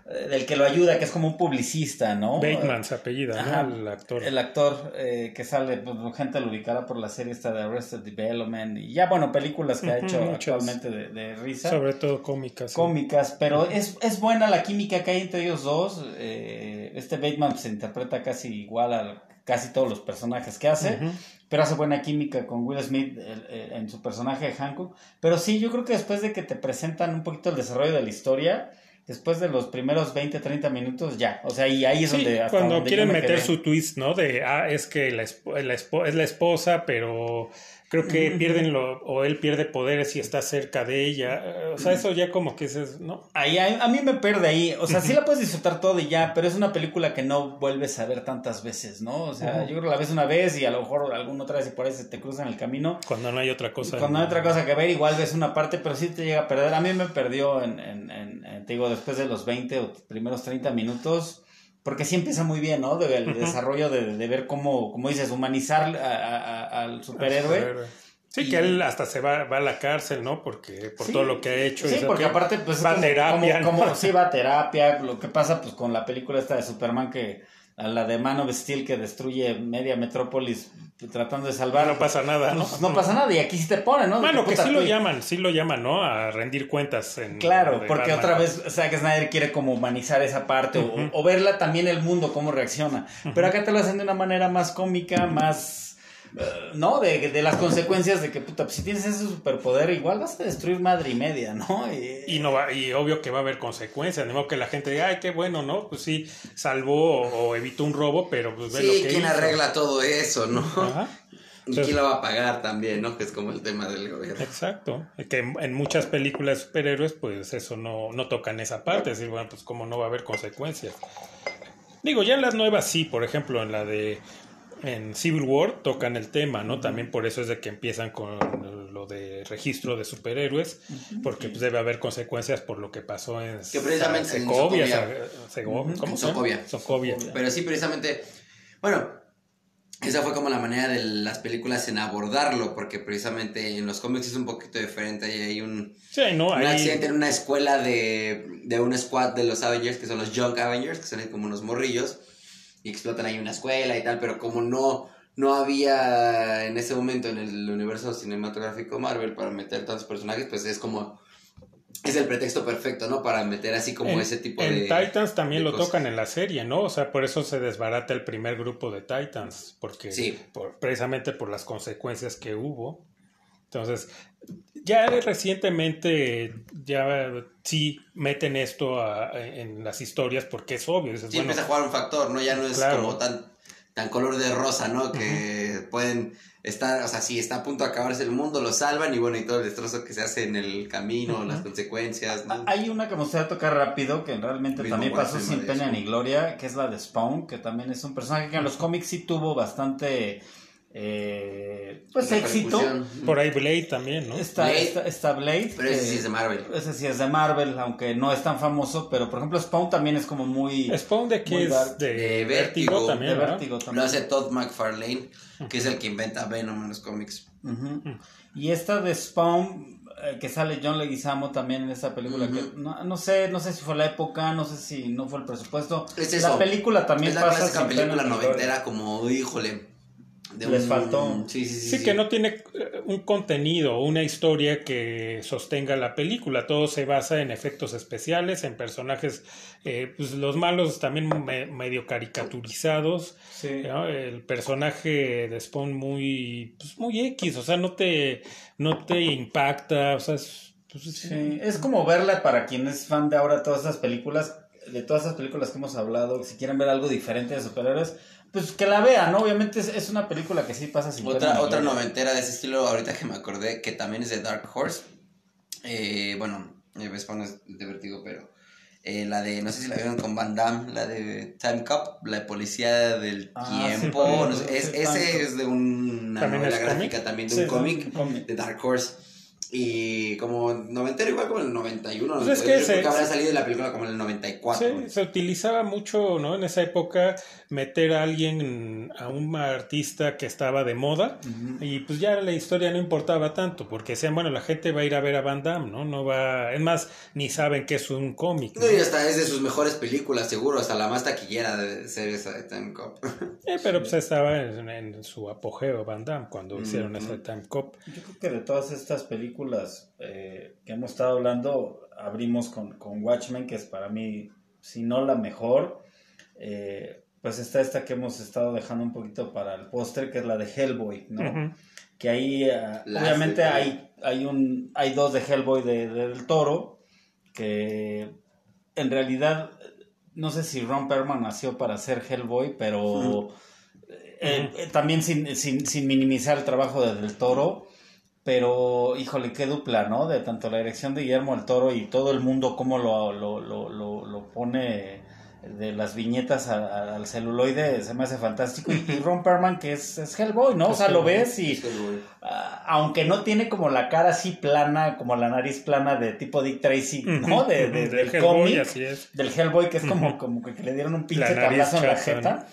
del que lo ayuda, que es como un publicista, ¿no? Bateman se apellida, Ajá. ¿no? El actor. El actor eh, que sale, pues gente lo ubicará por la serie esta de Arrested Development y ya, bueno, películas que ha hecho muchas. actualmente de, de risa Sobre todo cómicas. sí. cómicas, pero es, es buena la química que hay entre ellos dos. Eh, este Bateman se interpreta casi igual a casi todos los personajes que hace, pero hace buena química con Will Smith eh, eh, en su personaje de Hancock. Pero sí, yo creo que después de que te presentan un poquito el desarrollo de la historia, después de los primeros 20, 30 minutos, ya. O sea, y ahí es Sí, donde... hasta cuando donde quieren me meter quedé. su twist, ¿no? De, ah, es que la, esp- la esp- es la esposa, pero creo que pierden lo, o él pierde poderes si está cerca de ella. Eh, O sea, eso ya como que es, ¿no? Ahí, a, a mí me pierde ahí. O sea, sí la puedes disfrutar todo y ya, pero es una película que no vuelves a ver tantas veces, ¿no? O sea, yo creo que la ves una vez y a lo mejor alguna otra vez y por ahí se te cruza en el camino. Cuando no hay otra cosa. Cuando hay otra cosa que ver, igual ves una parte, pero sí te llega a perder. A mí me perdió en, en, en- en- te digo, después de los 20 o primeros 30 minutos. Porque sí empieza muy bien, ¿no? De- el desarrollo de, de ver cómo, como dices, humanizar a- a- a- al superhéroe. Sí, Y- que él hasta se va, va a la cárcel, ¿no? Porque por Sí. todo lo que ha hecho. Sí, porque que aparte, pues. va a como- terapia, como- ¿no? como- sí, va a terapia. Lo que pasa, pues, con la película esta de Superman que. A la de Man of Steel que destruye media metrópolis tratando de salvar. no pasa nada, ¿no? Pues, no pasa nada. Y aquí sí te pone, ¿no? Bueno, que sí lo llaman, sí lo llaman, ¿no? A rendir cuentas. En, Claro, porque Batman. otra vez Zack Snyder quiere como humanizar esa parte o, verla también el mundo, cómo reacciona. Pero acá te lo hacen de una manera más cómica, más... ¿No? De, de las consecuencias de que, puta, pues, si tienes ese superpoder, igual vas a destruir madre y media, ¿no? Y, Y no va, y obvio que va a haber consecuencias, de modo que la gente diga, ay, qué bueno, ¿no? Pues sí, salvó o, o evitó un robo, pero pues ve lo Sí, que ¿quién hizo. arregla todo eso, no? Ajá, ¿Y quién lo va a pagar también, no? Que es como el tema del gobierno. exacto. Que en, en muchas películas de superhéroes, pues eso no, no tocan esa parte, es decir, bueno, pues cómo no va a haber consecuencias. Digo, ya en las nuevas sí, por ejemplo, en la de en Civil War tocan el tema, ¿no? También por eso es de que empiezan con lo de registro de superhéroes, porque pues debe haber consecuencias por lo que pasó en Que. Pero sí, precisamente, bueno, esa fue como la manera de las películas en abordarlo, porque precisamente en los cómics es un poquito diferente. Ahí hay un, Sí, no, un ahí accidente en una escuela de, de un squad de los Avengers, que son los Young Avengers, que son como unos morrillos, y explotan ahí una escuela y tal, pero como no, no había en ese momento en el universo cinematográfico Marvel para meter tantos personajes, pues es como... Es el pretexto perfecto, ¿no? Para meter así como en, ese tipo en de... Titans también de lo cosas. tocan en la serie, ¿no? O sea, por eso se desbarata el primer grupo de Titans, porque Sí. por- precisamente por las consecuencias que hubo. Entonces, ya recientemente ya sí meten esto a- en las historias porque es obvio. Dices, Sí, bueno, empieza a jugar un factor, ¿no? Ya no es Claro. como tan, tan color de rosa, ¿no? Que pueden estar, o sea, si está a punto de acabarse el mundo, lo salvan y bueno, y todo el destrozo que se hace en el camino, las consecuencias, ¿no? Hay una que me gustaría tocar rápido, que realmente Mismo también pasó sin pena ni gloria, que es la de Spawn, que también es un personaje que en los cómics sí tuvo bastante eh, pues La éxito. Por ahí Blade también, ¿no? Está, Blade. está, está Blade. Pero ese sí es de Marvel. Ese sí es de Marvel, aunque no es tan famoso, pero por ejemplo Spawn también es como muy... Spawn de dark. es de, De Vértigo, Vértigo. también, de Lo hace Todd McFarlane, que es el que inventa Venom en los cómics. Y esta de Spawn, eh, que sale John Leguizamo también en esta película, que no, no sé, no sé si fue la época, no sé si no fue el presupuesto. Es La película también es la pasa clásica película noventera como, híjole. De Les faltó. Sí, sí, sí. Sí, que no tiene eh, un contenido, una historia que sostenga la película. Todo se basa en efectos especiales, en personajes, eh, pues los malos también me- medio caricaturizados. Sí. ¿no? El personaje de Spawn muy, pues muy X, o sea, no te, no te impacta, o sea, es, pues, es como verla para quien es fan de ahora todas esas películas, de todas esas películas que hemos hablado, si quieren ver algo diferente de superhéroes, pues que la vean, ¿no? Obviamente es, es una película que sí pasa sin Otra, otra noventera de ese estilo, ahorita que me acordé, que también es de Dark Horse. Eh, bueno, eh, Spawn es de Vértigo, pero eh, la de, no sé si la vieron con Van Damme, la de Time Cop, la de Policía del Ah, Tiempo. sí, no sé, es- ese es de una ¿También novela gráfica, también de Sí, un cómic. de Dark Horse. Y como noventero, igual como en el 91. Pues es 92, que yo creo se- que habrá salido la película como en el 94. Sí, se utilizaba mucho, ¿no? En esa época meter a alguien, a un artista que estaba de moda Ujú. y pues ya la historia no importaba tanto porque decían, bueno, la gente va a ir a ver a Van Damme, ¿no? No va, es más, ni saben que es un cómic, ¿no? No, y hasta es de sus mejores películas, seguro, hasta la más taquillera de ser esa de Time Cop. Eh, pero pues estaba en, en su apogeo Van Damme cuando hicieron Ujú. esa Time Cop. Yo creo que de todas estas películas eh, que hemos estado hablando, abrimos con, con Watchmen, que es para mí, si no la mejor, eh, pues está esta que hemos estado dejando un poquito para el póster, que es la de Hellboy, ¿no? Que ahí Las obviamente de- hay hay un hay dos de Hellboy de, de- del Toro que en realidad no sé si Ron Perlman nació para ser Hellboy pero eh, eh, también sin, sin, sin minimizar el trabajo de del Toro pero híjole qué dupla no de tanto la dirección de Guillermo del Toro y todo el mundo cómo lo, lo, lo, lo, pone de las viñetas a- a- al celuloide se me hace fantástico. Y, y Ron Perlman que es, es Hellboy no o sea lo ves y aunque no tiene como la cara así plana, como la nariz plana de tipo Dick Tracy, ¿no? De, de- del del cómic, del Hellboy, que es como, como que le dieron un pinche tablazo en la jeta.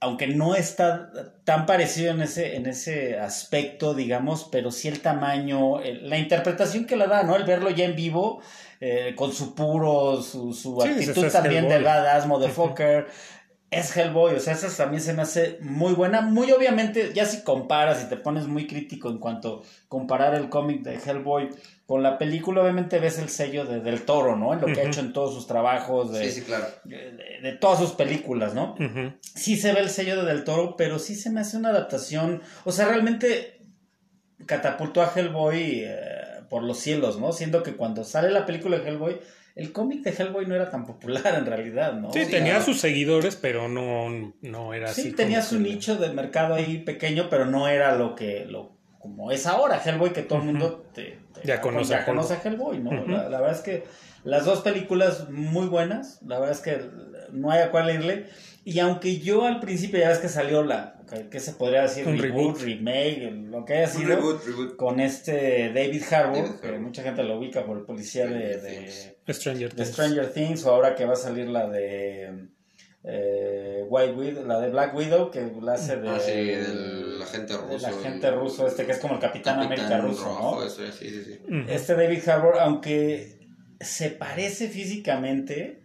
Aunque no está tan parecido en ese, en ese aspecto, digamos, pero sí el tamaño, el- la interpretación que le da, ¿no? El verlo ya en vivo, eh, con su puro, su, su Sí, actitud también de badass, motherfucker. Es Hellboy, o sea, esa también se me hace muy buena. Muy obviamente, ya si comparas y te pones muy crítico en cuanto a comparar el cómic de Hellboy con la película, obviamente ves el sello de, del toro, ¿no? En lo que ha hecho en todos sus trabajos, de, Sí, sí, claro. de, de todas sus películas, ¿no? Sí se ve el sello de Del Toro, pero sí se me hace una adaptación. O sea, realmente catapultó a Hellboy eh, por los cielos, ¿no? Siendo que cuando sale la película de Hellboy, el cómic de Hellboy no era tan popular en realidad, ¿no? Sí, O sea, tenía sus seguidores, pero no, no era así. Sí, tenía su nicho de mercado ahí pequeño, pero no era lo que lo como es ahora Hellboy que todo el mundo te, te- Ya conoce a conoce a Hellboy, ¿no? La, la verdad es que las dos películas muy buenas, la verdad es que no hay a cuál irle y aunque yo al principio ya ves que salió la que, que se podría decir Un reboot, reboot. remake, lo que haya Un sido reboot, reboot. con este David Harbour, David que mucha gente lo ubica por el policía de, de-. Stranger de Things. Stranger Things o ahora que va a salir la de eh, White Widow, la de Black Widow que la hace de Ah, sí, del agente ruso. del agente ruso este que es como el Capitán, América ruso, rojo, ¿no? eso es, sí, sí, sí. Ujú. Este David Harbour, aunque se parece físicamente,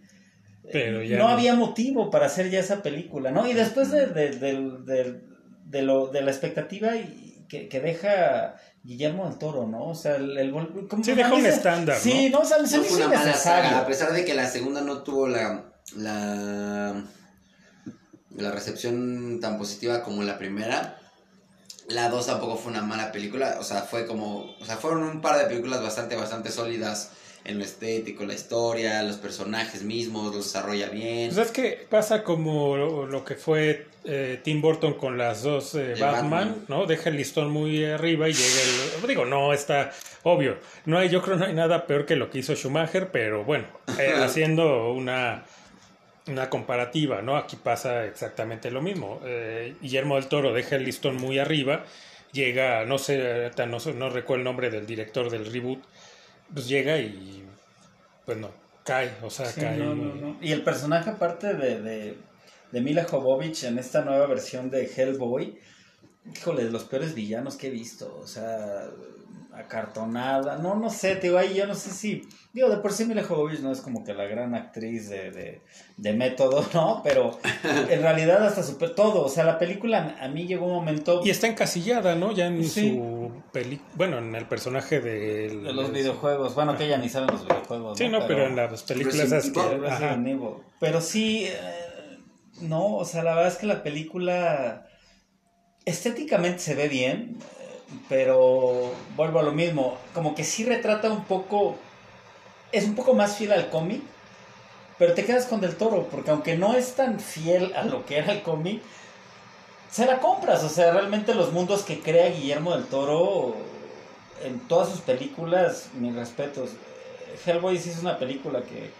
Pero ya no, no. había motivo para hacer ya esa película, ¿no? Y después de, de, del- de lo, de la expectativa y- que, que deja Guillermo del Toro, ¿no? O sea, el, el como- Sí, mí un se- estándar, Sí, no, o sea, se No fue una mala saga, a pesar de que la segunda no tuvo la, la, la recepción tan positiva como la primera. La dos tampoco fue una mala película, o sea, fue como, o sea, fueron un par de películas bastante, bastante sólidas en lo estético, la historia, los personajes mismos, los desarrolla bien. Pues es que pasa como lo, lo que fue eh, Tim Burton con las dos eh, Batman, Batman. ¿no? Deja el listón muy arriba y llega el... Digo, no, está obvio. No hay, yo creo no hay nada peor que lo que hizo Schumacher, pero bueno, eh, haciendo una una comparativa, ¿no? Aquí pasa exactamente lo mismo. Guillermo del Toro deja el listón muy arriba, llega, no sé, no, sé- no recuerdo el nombre del director del reboot, pues llega y pues no, cae, o sea, Sí, cae. no, no, no. Y el personaje aparte de, de, de Mila Jovovich en esta nueva versión de Hellboy, híjole, de los peores villanos que he visto, o sea, acartonada, no, no sé, te digo, ahí yo no sé si, digo, de por sí Mila Jovovich no es como que la gran actriz de, de, de método, ¿no? Pero en realidad hasta super todo, o sea, la película a mí llegó un momento... Y está encasillada, ¿no? Ya en Sí. su peli, bueno, en el personaje de, de los videojuegos, bueno, que ella ni sabe los videojuegos. Sí, no, pero, en las películas esas que- ajá. Pero sí, eh, no, o sea, la verdad es que la película estéticamente se ve bien, pero vuelvo a lo mismo, como que sí retrata un poco, es un poco más fiel al cómic, pero te quedas con Del Toro, porque aunque no es tan fiel a lo que era el cómic, se la compras, o sea, realmente los mundos que crea Guillermo del Toro en todas sus películas, mis respetos. Hellboy sí es una película que,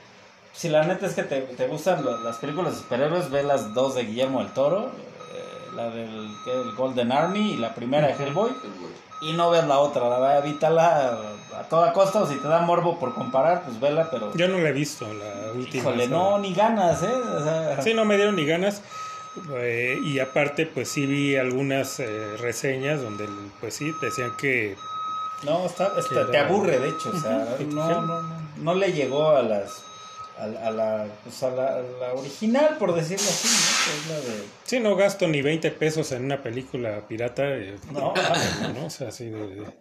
si la neta es que te, te gustan las películas de superhéroes, ve las dos de Guillermo del Toro, la del que el Golden Army y la primera de Hellboy, y no ves la otra, la verdad, evítala a toda costa, o si te da morbo por comparar, pues vela, pero... Yo no la he visto, la última. Híjole, no, ni ganas, ¿eh? O sea, Sí, no me dieron ni ganas. eh, y aparte, pues sí vi algunas eh, reseñas donde, pues sí, decían que No, está, te aburre, de hecho. O sea, no, no, no, no le llegó a las. A, a la, pues a, la, a la original, por decirlo así, ¿no? Que es la de. sí, no gasto ni 20 pesos en una película pirata. eh, No. ¿no? O sea, así de, de-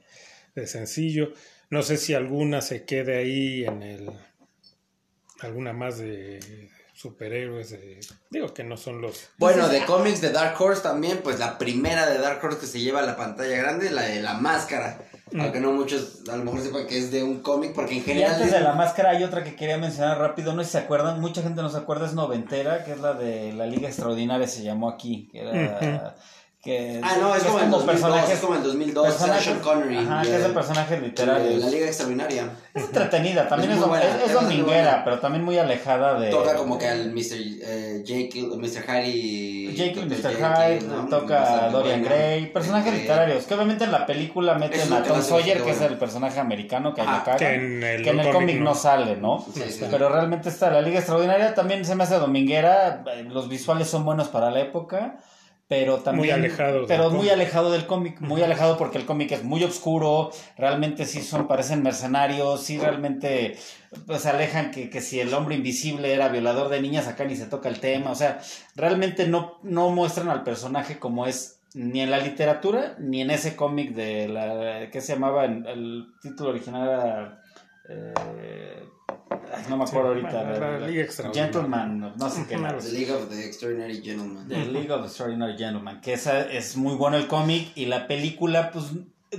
de sencillo. No sé si alguna se quede ahí en el. Alguna más de superhéroes. de- digo que no son los. Bueno, de cómics de Dark Horse también, pues la primera de Dark Horse que se lleva a la pantalla grande, la de la máscara. Mm. Aunque no muchos a lo mejor sepan que es de un cómic, porque en Y general. antes de la máscara hay otra que quería mencionar rápido, no sé si se acuerdan, mucha gente no se acuerda, es noventera, que es la de la Liga Extraordinaria, se llamó aquí, que era... que, Ah, no, es que como, el 2002, personajes- es como el 2002, era personajes- Sean Connery. Ajá, de- que es de personajes de literarios. La Liga Extraordinaria. Es entretenida, también Es es, buena, dominguera, pero también muy alejada de... Toca como que al Mr. Eh, Jekyll, Mr. Hyde. Jekyll. Mr. Hyde, ¿no? toca a Dorian buena. Gray, personajes Eh, literarios, que obviamente en la película meten a Tom Sawyer, que es el personaje americano que lo cagan, que en el, que en el cómic no no. sale, ¿no? Sí, sí. Pero realmente está la Liga Extraordinaria, también se me hace dominguera, eh, los visuales son buenos para la época, pero también... Muy alejado Pero muy cómic. alejado del cómic, muy alejado porque el cómic es muy oscuro, realmente sí son, parecen mercenarios, sí realmente pues alejan que, que si el hombre invisible era violador de niñas, acá ni se toca el tema, o sea, realmente no, no muestran al personaje como es ni en la literatura, ni en ese cómic de la que se llamaba, el, título original era... eh, no me acuerdo Sí, ahorita. bueno, la la- Liga Extraordinaria. Gentleman, no, no sé qué. The League of the Extraordinary Gentlemen. The League of Extraordinary Gentlemen, que esa es muy bueno el cómic y la película, pues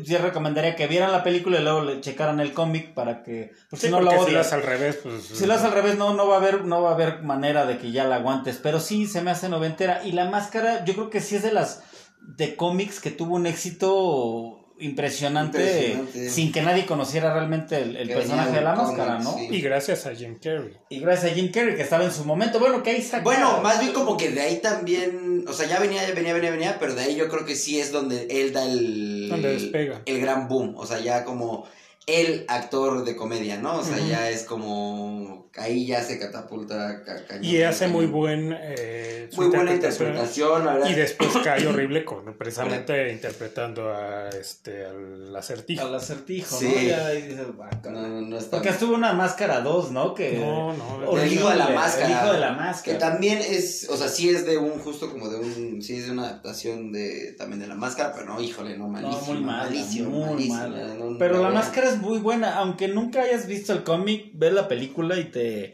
yo recomendaría que vieran la película y luego le checaran el cómic para que, pues Sí, si no lo porque si lo odias, haces al revés, pues. si lo haces al revés no, no va a haber, no va a haber manera de que ya la aguantes, pero sí se me hace noventera y la máscara, yo creo que sí es de las de cómics que tuvo un éxito impresionante, Impresionante. sin que nadie conociera realmente el, el personaje de la máscara, ¿no? sí. Y gracias a Jim Carrey. Y gracias a Jim Carrey que estaba en su momento, bueno, que ahí saca- Bueno, más bien como que de ahí también, o sea, ya venía, venía, venía, venía, pero de ahí yo creo que sí es donde él da el... Donde despega. El gran boom, o sea, ya como el actor de comedia, ¿no? O sea, ya es como... Ahí ya se catapulta. ca- cañón, Y hace cañón. muy buen. eh, Muy buena interpretación, la verdad. Y después cae horrible con precisamente interpretando a este al acertijo. al acertijo, Sí. ¿no? Ya ahí dices, "Guau, No, caray". no, no está... Porque estuvo una máscara 2, ¿no? Que No, no. horrible, El hijo de la máscara. El hijo de la Que máscara. también es, o sea, sí es de un, justo como de un, sí es de una adaptación de, también de la máscara, pero no, híjole, no, malísimo, no, muy mala, malísimo, muy malísimo, mala. no, no, Pero la máscara es muy buena, aunque nunca hayas visto el cómic, ves la película y te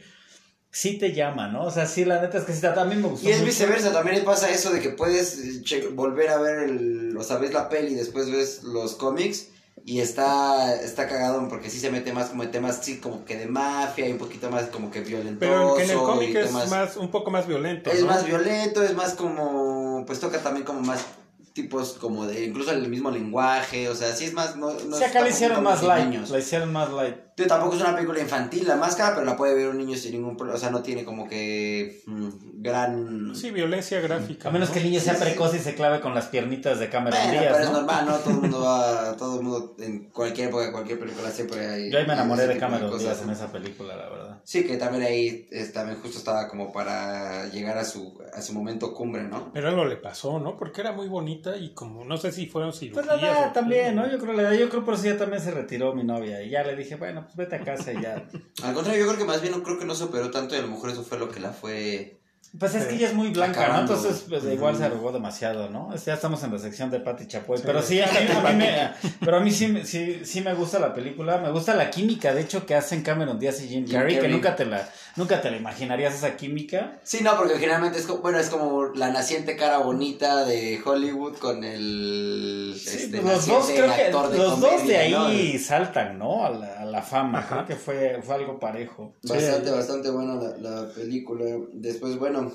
sí te llama, ¿no? O sea, sí, la neta es que sí, mí me gustó. Y es mucho. viceversa, también pasa eso de que puedes eh, volver a ver el, o sea, ves la peli y después ves los cómics y está, está cagado porque sí se mete más como en temas así como que de mafia y un poquito más como que violentoso. Pero que en el cómic es más, un poco más violento. Es ¿no? más violento, es más como, pues toca también como más tipos como de, incluso el mismo lenguaje, o sea, sí es más, no, no Sí, es acá le hicieron más light, niños. la hicieron más light. Tío, tampoco es una película infantil, la máscara, pero la puede ver un niño sin ningún problema. O sea, no tiene como que mm, gran. Sí, violencia gráfica. A menos ¿no? que el niño sea Sí, sí. precoz y se clave con las piernitas de Cameron Bueno, Díaz, pero es ¿no? normal, ¿no? Todo el mundo va, todo el mundo, en cualquier época, cualquier película siempre hay... Yo ahí me enamoré de Cameron cosas, Díaz en esa película, la verdad. Sí, que también ahí es, también justo estaba como para llegar a su, a su momento cumbre, ¿no? Pero algo le pasó, ¿no? Porque era muy bonita y como, no sé si fueron Pues cirugías. la edad también, ¿no? Yo creo la edad, yo creo por eso ya también se retiró mi novia. Y ya le dije, bueno, pues vete a casa y ya. Al contrario, yo creo que más bien no creo que no se operó tanto y a lo mejor eso fue lo que la fue... Pues es que ella es muy blanca, Acabando. ¿no? Entonces, pues, igual se arrugó demasiado, ¿no? Ya estamos en la sección de Patti Chapoy. Sí. Pero sí, a mí, a mí me, pero a mí sí, me- sí, sí me gusta la película. Me gusta la química, de hecho, que hacen Cameron Díaz y Jim Jim Carrey, que nunca te la, nunca te la imaginarías esa química. Sí, no, porque generalmente es como, bueno, es como la naciente cara bonita de Hollywood con el Sí, este, los dos, creo que de los dos de ahí ¿no? saltan, ¿no? A la, a la fama. Ajá. Creo que fue, fue algo parejo. Bastante, bastante buena la, la película. Después, bueno,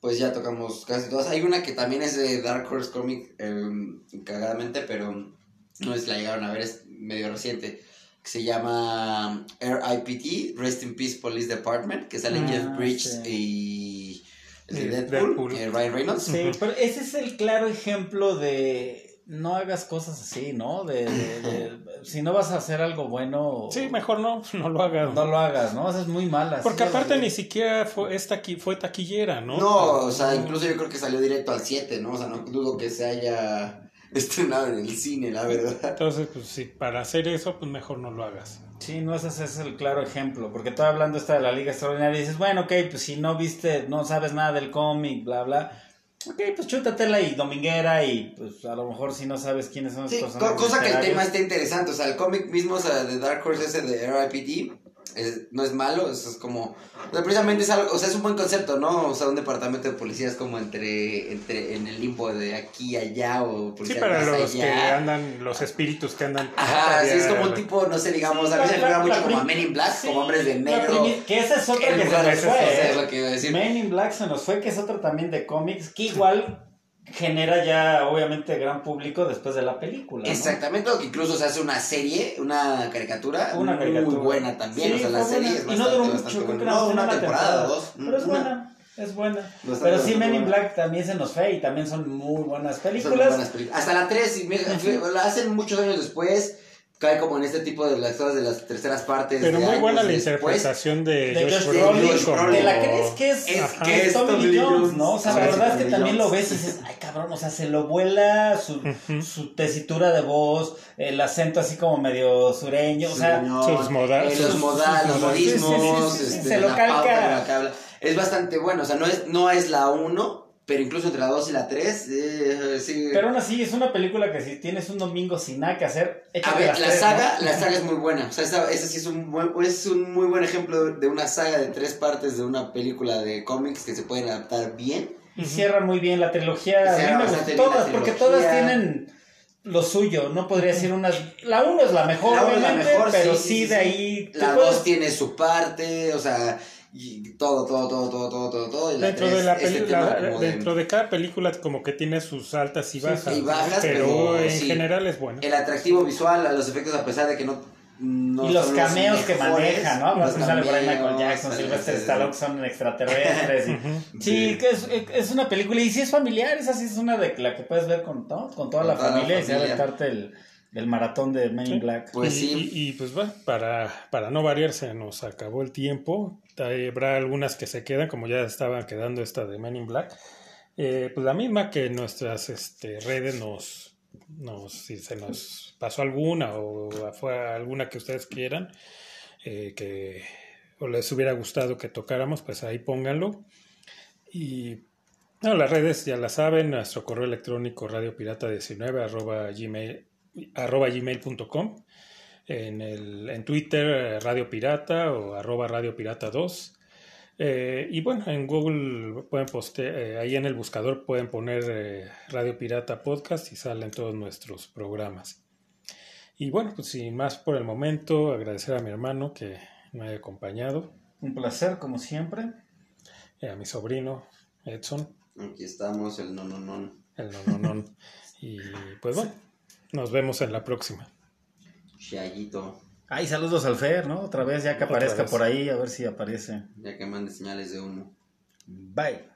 pues ya tocamos casi todas. Hay una que también es de Dark Horse Comic, eh, cagadamente, pero no es la llegaron a ver, es medio reciente. Que se llama RIPD, Rest in Peace Police Department, que salen Ah, Jeff Bridges sí. y el de Sí, Deadpool, Deadpool. eh, Ryan Reynolds. Sí, pero ese es el claro ejemplo de no hagas cosas así, ¿no? De, de- de- si no vas a hacer algo bueno, Sí, mejor no, no lo hagas. no lo hagas, ¿no? Eso es muy mala. Porque aparte ni siquiera fue, es taqui- fue taquillera, ¿no? No, o sea, incluso yo creo que salió directo al 7, ¿no? O sea, no dudo que se haya estrenado en el cine, la verdad. Entonces, pues sí, para hacer eso, pues mejor no lo hagas. Sí, no, ese es el claro ejemplo. Porque tú hablando esta de la Liga Extraordinaria y dices, bueno, ok, pues si no viste, no sabes nada del cómic, bla, bla. Ok, pues chútatela y dominguera y pues a lo mejor si no sabes quiénes son los Sí, personajes. co- cosa que el tema esté interesante. O sea, el cómic mismo, o sea, de Dark Horse ese de RIPD, es- no es malo, eso es como... O sea, precisamente es algo, o sea, es un buen concepto, ¿no? O sea, un departamento de policía es como entre, entre, en el limbo de aquí a allá o Sí, policía para más los que allá. andan, los espíritus que andan. Ajá, sí, es como un tipo, no sé, digamos, Sí, a mí se me figura mucho como a Men in Black, Sí, como hombres de negro. que esa es otra En que se nos fue. ¿eh? es lo que iba a decir. Men in Black se nos fue, que es otro también de cómics, que igual genera ya obviamente gran público después de la película. ¿no? Exactamente, incluso se hace una serie, una caricatura, Una muy caricatura. buena también. Sí, o sea, la serie buena. es Y bastante, no duró mucho, creo que No, una una temporada, temporada. dos. Pero es Una. buena, es buena. Bastante, Pero sí, Men in. Black también se nos fue y también son muy buenas Son muy películas. buenas películas. Hasta la 3, y me- fue- la hacen muchos años después. Cae como en este tipo de las cosas de las terceras partes. Pero muy buena la interpretación de, de Josh Josh Brolin. Brolin, como- ¿Te la crees que es, Es que es Tommy Lee Jones, Jones. ¿no? O sea, la verdad es que también lo ves y dices, ay cabrón, o sea, se lo vuela su, su tesitura de voz, el acento así como medio sureño, o sea, Señor, sus moda- eh, sus- los modales, los modismos, modales. Sí, sí, sí, sí, este, se lo calca. Es bastante bueno, o sea, no es, no es la 1, pero incluso entre la 2 y la 3, eh, sí. pero aún así es una película que si tienes un domingo sin nada que hacer, A ver, las la tres, saga, ¿no? la saga es muy buena. O sea, esa, esa sí es un, buen, es un muy buen ejemplo de una saga de tres partes de una película de cómics que se pueden adaptar bien. Y cierra muy bien la trilogía. A mí me gustó todas, porque todas tienen lo suyo. No podría decir una. La uno es la mejor, La es la obviamente, mejor, pero sí, sí, sí, sí, de ahí. La puedes- 2 tiene su parte, o sea, y todo, todo, todo, todo, todo, todo, todo. Y la Dentro tres, de, la este la- de- dentro de cada película como que tiene sus altas y bajas, sí, y bajas, pero, pero en sí. general es bueno. el atractivo visual, a los efectos, a pesar de que no. no y los son cameos que mejores, maneja, ¿no? los Más sale por ahí Michael Jackson, Sylvester Stallone, que son extraterrestres. y-. Sí, Sí. que es, es una película, y si es familiar, esa sí es una de la que puedes ver con, ¿no? con toda Con la toda la familia y familia. aventarte el, el maratón de Men in. Black. Pues y, sí. y- y, pues bueno, para, para no variar se nos acabó el tiempo. Habrá algunas que se quedan, como ya estaban quedando esta de Men in Black. Eh, pues la misma que nuestras este, redes nos, nos, si se nos pasó alguna o fue alguna que ustedes quieran, eh, que o les hubiera gustado que tocáramos, pues ahí pónganlo. Y no, las redes ya la saben, nuestro correo electrónico radiopirata19 arroba gmail, arroba gmail.com, en, el, en Twitter eh, Radio Pirata o arroba Radio Pirata 2. Eh, y bueno, en Google pueden postear, eh, ahí en el buscador pueden poner eh, Radio Pirata Podcast y salen todos nuestros programas. Y bueno, pues sin más por el momento, agradecer a mi hermano que me haya acompañado, Un placer, como siempre. eh, a mi sobrino Edson, Aquí estamos, el no, no, no. el no, no, no. Y pues bueno, nos vemos en la próxima. Chayito. Ay, saludos al Fer, ¿no? Otra vez, ya que Otra aparezca vez. por ahí, a ver si aparece. Ya que mande señales de humo. Bye.